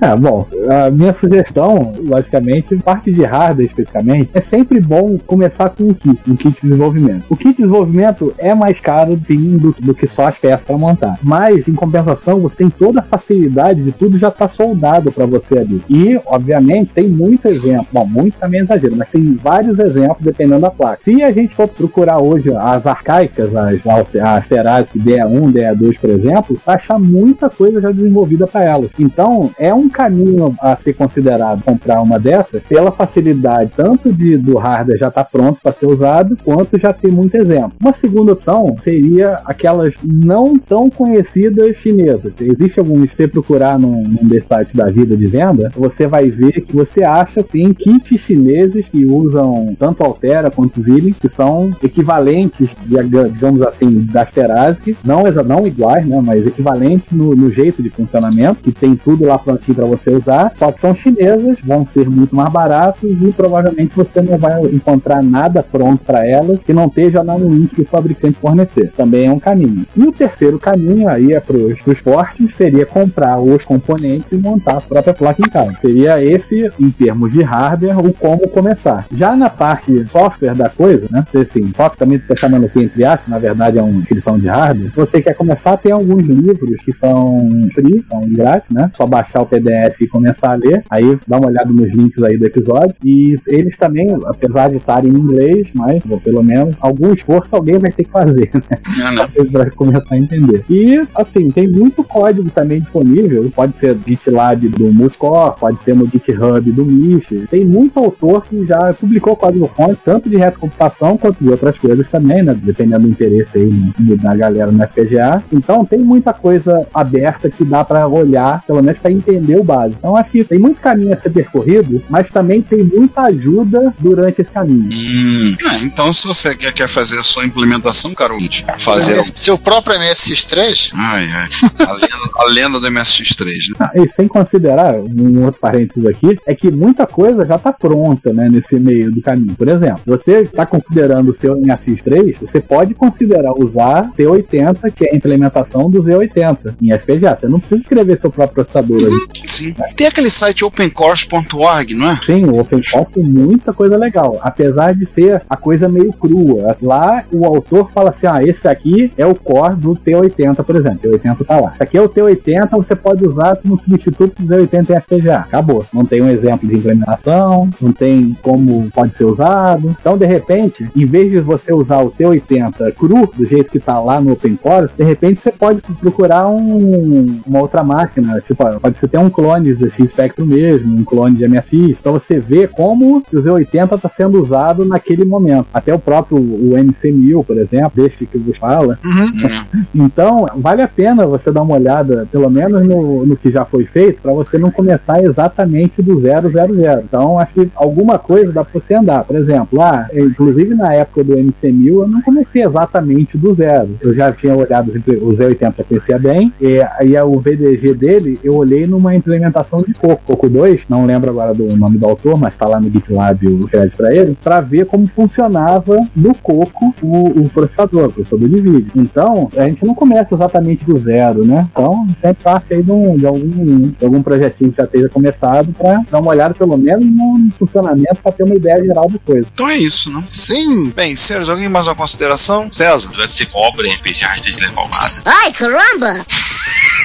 É, bom, a minha sugestão, logicamente, parte de hardware especificamente, é sempre bom começar com um kit, um kit de desenvolvimento. O kit de desenvolvimento é mais caro, sim, do, do que só as peças para montar. Mas, em compensação, você tem toda a facilidade de tudo já estar soldado para você ali. E, obviamente, tem muito exemplo. Bom, muito também é exagero, mas tem vários exemplos dependendo da placa. Se a gente for procurar hoje as arcaicas, as, as Ferrari DA1, DA2, por exemplo, vai achar muita coisa já desenvolvida para elas. Então, é um caminho a ser considerado comprar uma dessas pela facilidade tanto de, do hardware já estar pronto para ser usado, quanto já ter muito exemplo. Uma segunda opção seria aquelas não tão conhecidas chinesas. Existe alguns, se você procurar num, num desses sites da vida de venda, você vai ver que você acha sim kits chineses que usam tanto Altera quanto Zillion, que são equivalentes, digamos assim, das Terasic, não, não iguais, né, mas equivalentes equivalentes no, no jeito de funcionamento, que tem tudo lá prontinho para você usar, só que são chinesas, vão ser muito mais baratos e provavelmente você não vai encontrar nada pronto para elas que não esteja no link que o fabricante fornecer. Também é um caminho. E o terceiro caminho aí é para os fortes, seria comprar os componentes e montar a própria placa em casa. Seria esse, em termos de hardware, o como começar. Já na parte software da coisa, né? Assim, software também está chamando aqui entre aspas, na verdade é uma inscrição de hardware. Você quer começar, tem alguns livros que são free, são grátis, né? Só baixar o PDF e começar a ler. Aí dá uma olhada nos links aí do episódio. E eles também, apesar de estarem em inglês, mas ou pelo menos algum esforço alguém vai ter que fazer, né? [LAUGHS] Para começar a entender. E assim, tem muito código também disponível. Pode ser GitLab do Multicore, pode ser no GitHub do Mish. Tem muito autor que já publicou código fonte, tanto de retrocomputação quanto de outras coisas também, né? Dependendo do interesse aí da galera no FPGA. Então tem muita coisa aberta que dá para olhar, pelo menos para entender o básico. Então acho que tem muito caminho a ser percorrido, mas também tem muita ajuda durante esse caminho. Hum, é, então se você quer, quer fazer a sua implementação, Carol, fazer. Seu próprio MSX3? Ai, ai. A lenda, a lenda do MSX3, né? Ah, e sem considerar, um outro parênteses aqui, é que muita coisa já está pronta, né, nesse meio do caminho. Por exemplo, você está considerando o seu MSX3, você pode considerar usar T80, que é a implementação do Z80 em FPGA. Você não precisa escrever seu próprio processador uhum, ali. Sim. Tem aquele site opencourse.org, não é? Sim, o OpenCourse tem muita coisa legal, apesar de ser a coisa meio crua. Lá o autor fala assim: ah, esse aqui é o core do T80, por exemplo. T80 tá lá. Esse aqui é o T80, você pode usar como substituto do Z80 em FPGA. Acabou. Não tem um exemplo de implementação, não tem como pode ser usado. Então, de repente, em vez de você usar o T80 cru, do jeito que tá lá no OpenCore, de repente você pode procurar um, uma outra máquina. Tipo, pode ser ter um clone de X Spectrum mesmo, um clone de MSX. Então você vê como o Z80 está sendo usado naquele momento. Até o próprio o MC1000, por exemplo, deste que vos fala. Uhum. [LAUGHS] então, vale a pena você dar uma olhada, pelo menos no, no que já foi feito, para você não começar exatamente do zero, zero, zero. Então, acho que alguma coisa dá para você andar. Por exemplo, lá, inclusive na época do MC1000, eu não comecei exatamente do zero. Eu já tinha olhado o Z80 eu conhecia bem, e aí o VDG dele, eu olhei numa implementação de Coco, Coco 2, não lembro agora do nome do autor, mas tá lá no GitLab o crédito para ele, para ver como funcionava no Coco o, o processador, o processador de vídeo. Então, a gente não começa exatamente do zero, né? Então, sempre parte aí de, um, de, algum, de algum projetinho que já esteja começado para dar uma olhada pelo menos no funcionamento para ter uma ideia geral da coisa. Então é isso, não? Sim. Bem, senhores, alguém mais uma consideração? César? Apesar de ser em RPG de levar o lado. Ai, caramba! remember.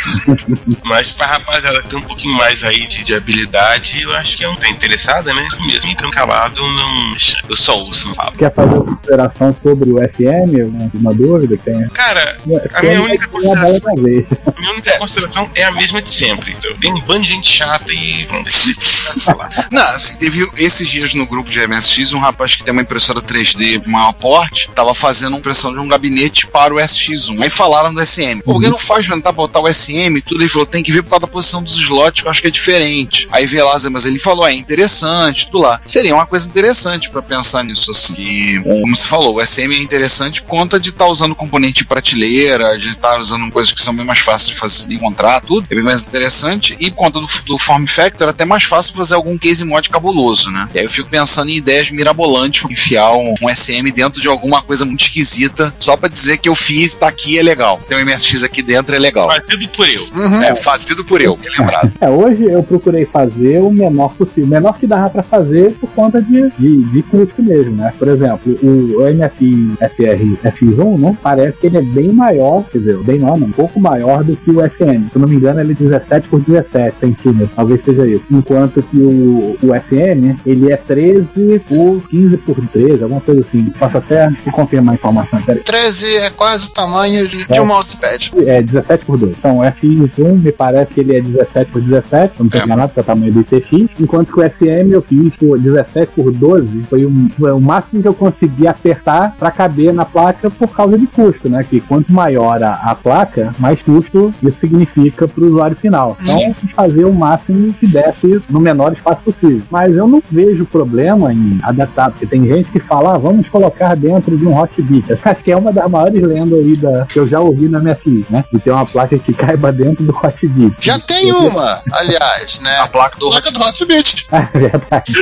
[LAUGHS] Mas pra rapaziada que tem um pouquinho mais aí de, de habilidade, eu acho que é um tá interessada, né? Mesmo ficando calado, não. Eu só uso, não falo. Quer fazer uma consideração sobre o FM? Alguma dúvida que tenha? Cara, a minha única consideração. A minha única consideração é a mesma de sempre. Então, tem um bando de gente chata e. [LAUGHS] Não, assim, teve esses dias no grupo de MSX um rapaz que tem uma impressora 3D de maior porte, tava fazendo uma impressão de um gabinete para o SX1. Aí falaram do SM. Pô, por que não faz tentar botar o SM e tudo? Ele falou, tem que ver por causa da posição dos slots, eu acho que é diferente. Aí vê lá, mas ele falou, é interessante, tudo lá. Seria uma coisa interessante para pensar nisso, assim. Que, como você falou, o SM é interessante por conta de estar tá usando componente de prateleira, de estar tá usando coisas que são bem mais fáceis de fazer, de encontrar, tudo. É bem mais interessante. E por conta do, do form factor, é até mais fácil fazer algum case mod cabuloso, né? E aí eu fico pensando em ideias mirabolantes, enfiar um, um SM dentro de alguma coisa muito esquisita, só para dizer que eu fiz, tá aqui, é legal. Tem um MSX aqui dentro, é legal. Fazido por eu. Uhum. É, fazido por eu, bem lembrado. É, hoje eu procurei fazer o menor possível. O menor que dava para fazer por conta de, de, de custo mesmo, né? Por exemplo, o, MFI FR F1, né? Parece que ele é bem maior, quer dizer, bem maior, não, um pouco maior do que o SM. Se eu não me engano, ele é 17 por 17 centímetros, talvez seja isso. Enquanto que o, o SM, ele é 13 por 15 por 13, alguma coisa assim. Posso até confirmar a informação, peraí. 13 é quase o tamanho de, de É. um mousepad. É 17 por 2. Então, o X1 me parece que ele é 17 por 17, não tem nada, que é o tamanho do ITX, enquanto que o SM eu fiz por 17 por 12, foi, um, foi o máximo que eu consegui apertar para caber na placa por causa de custo, né? Que quanto maior a, a placa, mais custo isso significa para o usuário final. Então, fazer o máximo que desse no menor espaço possível. Mas eu não vejo problema em adaptar, porque tem gente que fala, ah, vamos colocar dentro de um hotbit. [LAUGHS] Acho que é uma das maiores lendas aí da, que eu já ouvi na minha FI, né? De ter uma placa que [LAUGHS] caiba dentro do hotbit. Já tem uma, aliás, né? A placa do placa do Hotbit. [LAUGHS] É verdade.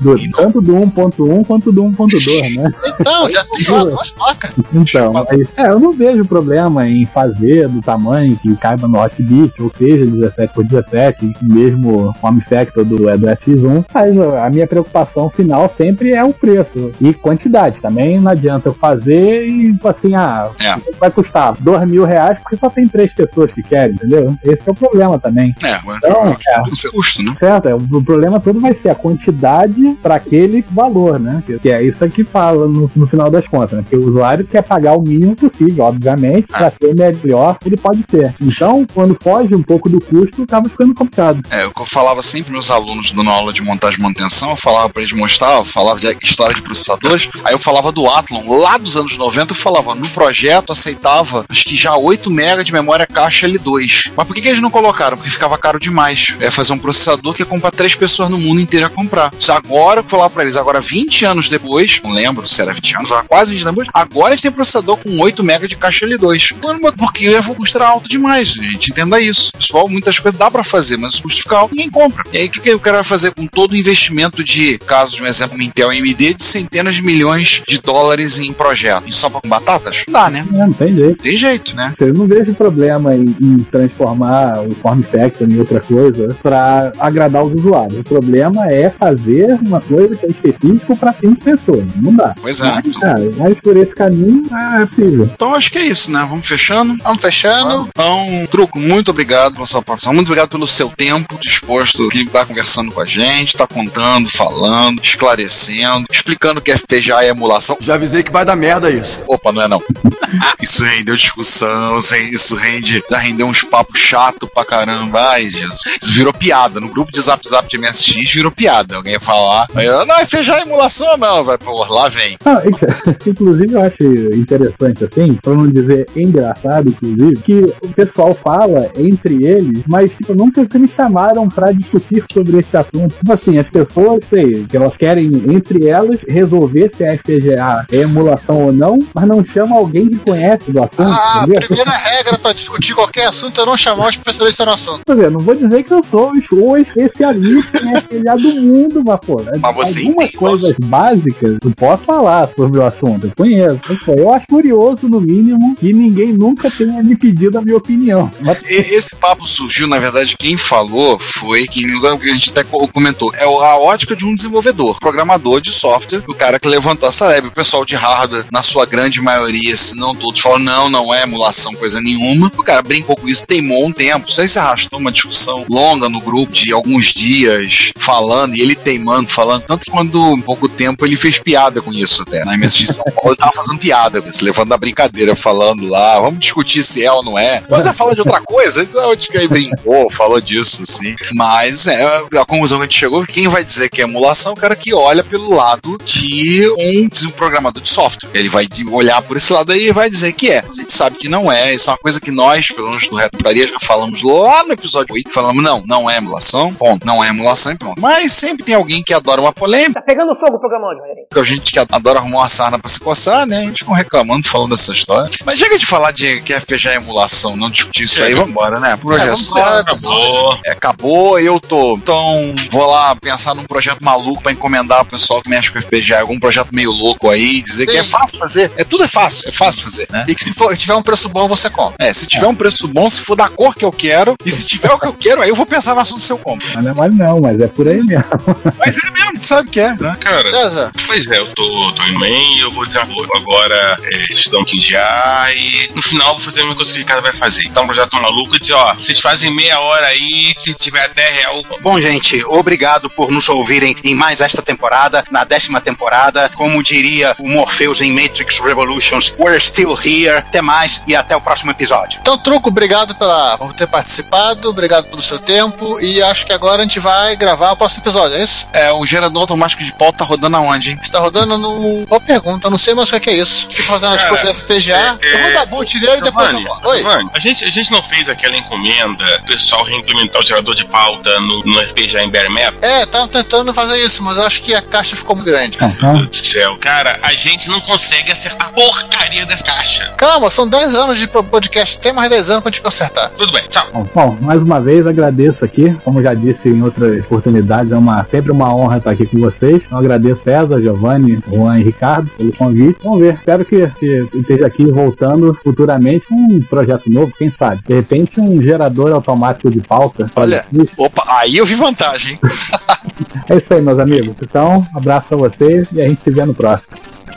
Do- [LAUGHS] tanto do 1.1 quanto do 1.2, né? Então, já tem [LAUGHS] lá duas placas. Então, mas, é, eu não vejo problema em fazer do tamanho que caiba no Hotbit, ou seja, 17 por 17, mesmo form factor do, é do X1, mas a minha preocupação final sempre é o preço e quantidade. Também não adianta eu fazer e tipo assim, ah, É. vai custar dois mil reais porque só tem três pessoas que querem, entendeu? Esse é o problema também. É, Então, é. é custo, né? Certo, é, o problema todo vai ser a quantidade para aquele valor, né? Que, que é isso que fala no, no final das contas, né? Que o usuário quer pagar o mínimo possível, obviamente, para ser melhor, ele pode ter. Então, quando foge um pouco do custo, acaba ficando complicado. É, o que eu falava sempre meus alunos dando aula de montagem e manutenção, eu falava pra eles mostrar, eu falava de história de processadores, aí eu falava do Athlon, lá dos anos 90, eu falava, no projeto aceitava, acho que já 8 MB de memória caixa L2. Mas por que, que eles não colocaram? Porque ficava caro demais. É fazer um processador que ia comprar três pessoas no mundo inteiro a comprar. Agora, eu vou falar pra eles, agora 20 anos depois, não lembro se era 20 anos, quase 20 anos depois, agora eles têm processador com 8 MB de caixa L2. Mano, Porque eu vou custar alto demais, gente, entenda isso. Pessoal, muitas coisas dá pra fazer, mas o custo fica alto, ninguém compra. E aí, o que, que o cara vai fazer com todo o investimento de, caso de um exemplo, Intel AMD, de centenas de milhões de dólares em projeto? E só com batatas? Não dá, né? É, não tem jeito. Tem jeito, né? Eu não vejo problema em, em transformar o form factor em outra coisa para agradar os usuários. O problema é fazer uma coisa que é específico para 5 pessoas. Não dá. Pois é. Mas, cara, mas por esse caminho é possível. Então acho que é isso, né? Vamos fechando. Vamos fechando. Então, Truco, muito obrigado pela sua participação, muito obrigado pelo seu tempo disposto aqui estar conversando com a gente, tá contando, falando, esclarecendo, explicando que FPGA é emulação. Já avisei que vai dar merda isso. Opa, não é não. [LAUGHS] isso rendeu discussão, isso rende, já rendeu uns papos chato pra caramba. Ai, Jesus. Isso virou piada. No grupo de Zap Zap de MSX virou piada. Alguém ia falar, eu, não, é emulação não. Vai, pô, lá vem. Ah, [LAUGHS] inclusive, eu acho interessante, assim, pra não dizer engraçado, inclusive, que o pessoal fala entre eles, mas, tipo, nunca me chamaram pra discutir sobre esse assunto. Tipo assim, as pessoas, sei, que elas querem, entre elas, resolver se a FPGA é emulação ou não, mas não chama alguém que conhece do assunto. A entendeu? primeira regra [LAUGHS] pra discutir qualquer assunto é não chamar um especialista no assunto. Quer dizer, não vou dizer que eu sou o especialista em FPGA do mundo, mas, pô, Mas você algumas entende, coisas básicas eu posso falar sobre o assunto, eu conheço. Pô, Eu acho curioso, no mínimo, que ninguém nunca tenha me pedido a minha opinião. Mas, Esse papo surgiu, na verdade, quem falou foi quem a gente até co- comentou. É a ótica de um desenvolvedor, programador de software, o cara que levantou essa lebre. O pessoal de hardware, na sua grande maioria, se não todos, falam: não, não é emulação, coisa nenhuma. O cara brincou com isso, teimou um tempo. Isso aí se arrastou uma discussão longa no grupo de alguns dias, falando, e ele teimando, falando. Tanto que quando, em pouco tempo, ele fez piada com isso até. Na MSG São Paulo, ele tava fazendo piada com isso, levando a brincadeira, falando lá, vamos discutir se é ou não é. Mas é falar de outra coisa, que aí brincou, falou disso, assim. Mas é, a conclusão que a gente chegou, que quem vai dizer que é emulação é o cara que olha pelo lado de um, de um programador de software. Ele vai olhar por esse lado aí e vai dizer que é. A gente sabe que não é, isso é uma coisa que nós, pelo menos do Retaria, já falamos lá no episódio 8, falamos, não, não é emulação, ponto. Não é emulação e pronto. Mas sempre tem alguém que adora uma polêmica, Tá pegando fogo o programa hoje, Rogerinho. a gente que adora arrumar uma sarna pra se coçar, né? A gente ficam reclamando, falando dessa história. Mas chega de falar de que FPGA é emulação, não discutir isso aí, vambora, né? Hoje é, Acabou. É, acabou, eu tô. Então, vou lá pensar num projeto maluco pra encomendar o pessoal que mexe com FPGA, algum projeto meio louco aí, dizer Sim. que é fácil fazer. É tudo é fácil, é fácil fazer, né? E que se for- tiver um preço bom, você compra. É, se tiver um preço bom, se for da cor que eu quero, e se tiver o que eu quero, aí eu vou pensar no assunto se eu compro. mas não é mole não, mas é por aí mesmo. [LAUGHS] Mas é mesmo, tu sabe que é, né? Cara, César, pois é, eu tô, tô em main, eu vou dar agora é, estão aqui já e no final eu vou fazer a mesma coisa que o cara vai fazer. Então um projeto maluco e dizer, ó, vocês fazem meia hora aí, se tiver 10 real. Bom, gente, obrigado por nos ouvirem em mais esta temporada, na décima temporada. Como diria o Morpheus em Matrix Revolutions, we're still here. Até mais e até o próximo episódio. Então, Truco, obrigado pela, por ter participado, obrigado pelo seu tempo e acho que agora a gente vai gravar o próximo episódio, é isso? É, o gerador automático de pauta tá rodando aonde, hein? Está rodando no. Boa pergunta, eu não sei mais o que é isso. Fica fazendo as coisas FPGA. é, eu vou dar boot nele e depois. Eu- Oi. Giovanni, a gente, a gente não fez aquela encomenda, o pessoal reimplementar o gerador de pauta no, no FPGA em bare metal? É, tava tentando fazer isso, mas eu acho que a caixa ficou muito grande. Meu Deus do céu, cara, a gente não consegue acertar a porcaria dessa caixa. Calma, são 10 anos de podcast, tem mais 10 anos pra gente consertar. Tudo bem, tchau. Bom, bom, mais uma vez agradeço aqui, como já disse em outras oportunidades, é uma, sempre uma honra estar aqui com vocês. Então agradeço César, Giovanni, Juan e Ricardo pelo convite. Vamos ver, espero que, que esteja aqui voltando futuramente com um projeto novo, quem sabe. De repente um gerador automático de pauta. Olha, opa, aí eu vi vantagem. hein? [LAUGHS] É isso aí, meus amigos. Então, um abraço pra vocês e a gente se vê no próximo.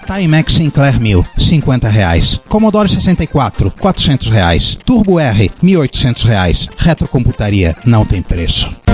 Timex Sinclair 1000, 50 reais. Commodore 64, 400 reais. Turbo R, 1.800 reais. Retrocomputaria não tem preço.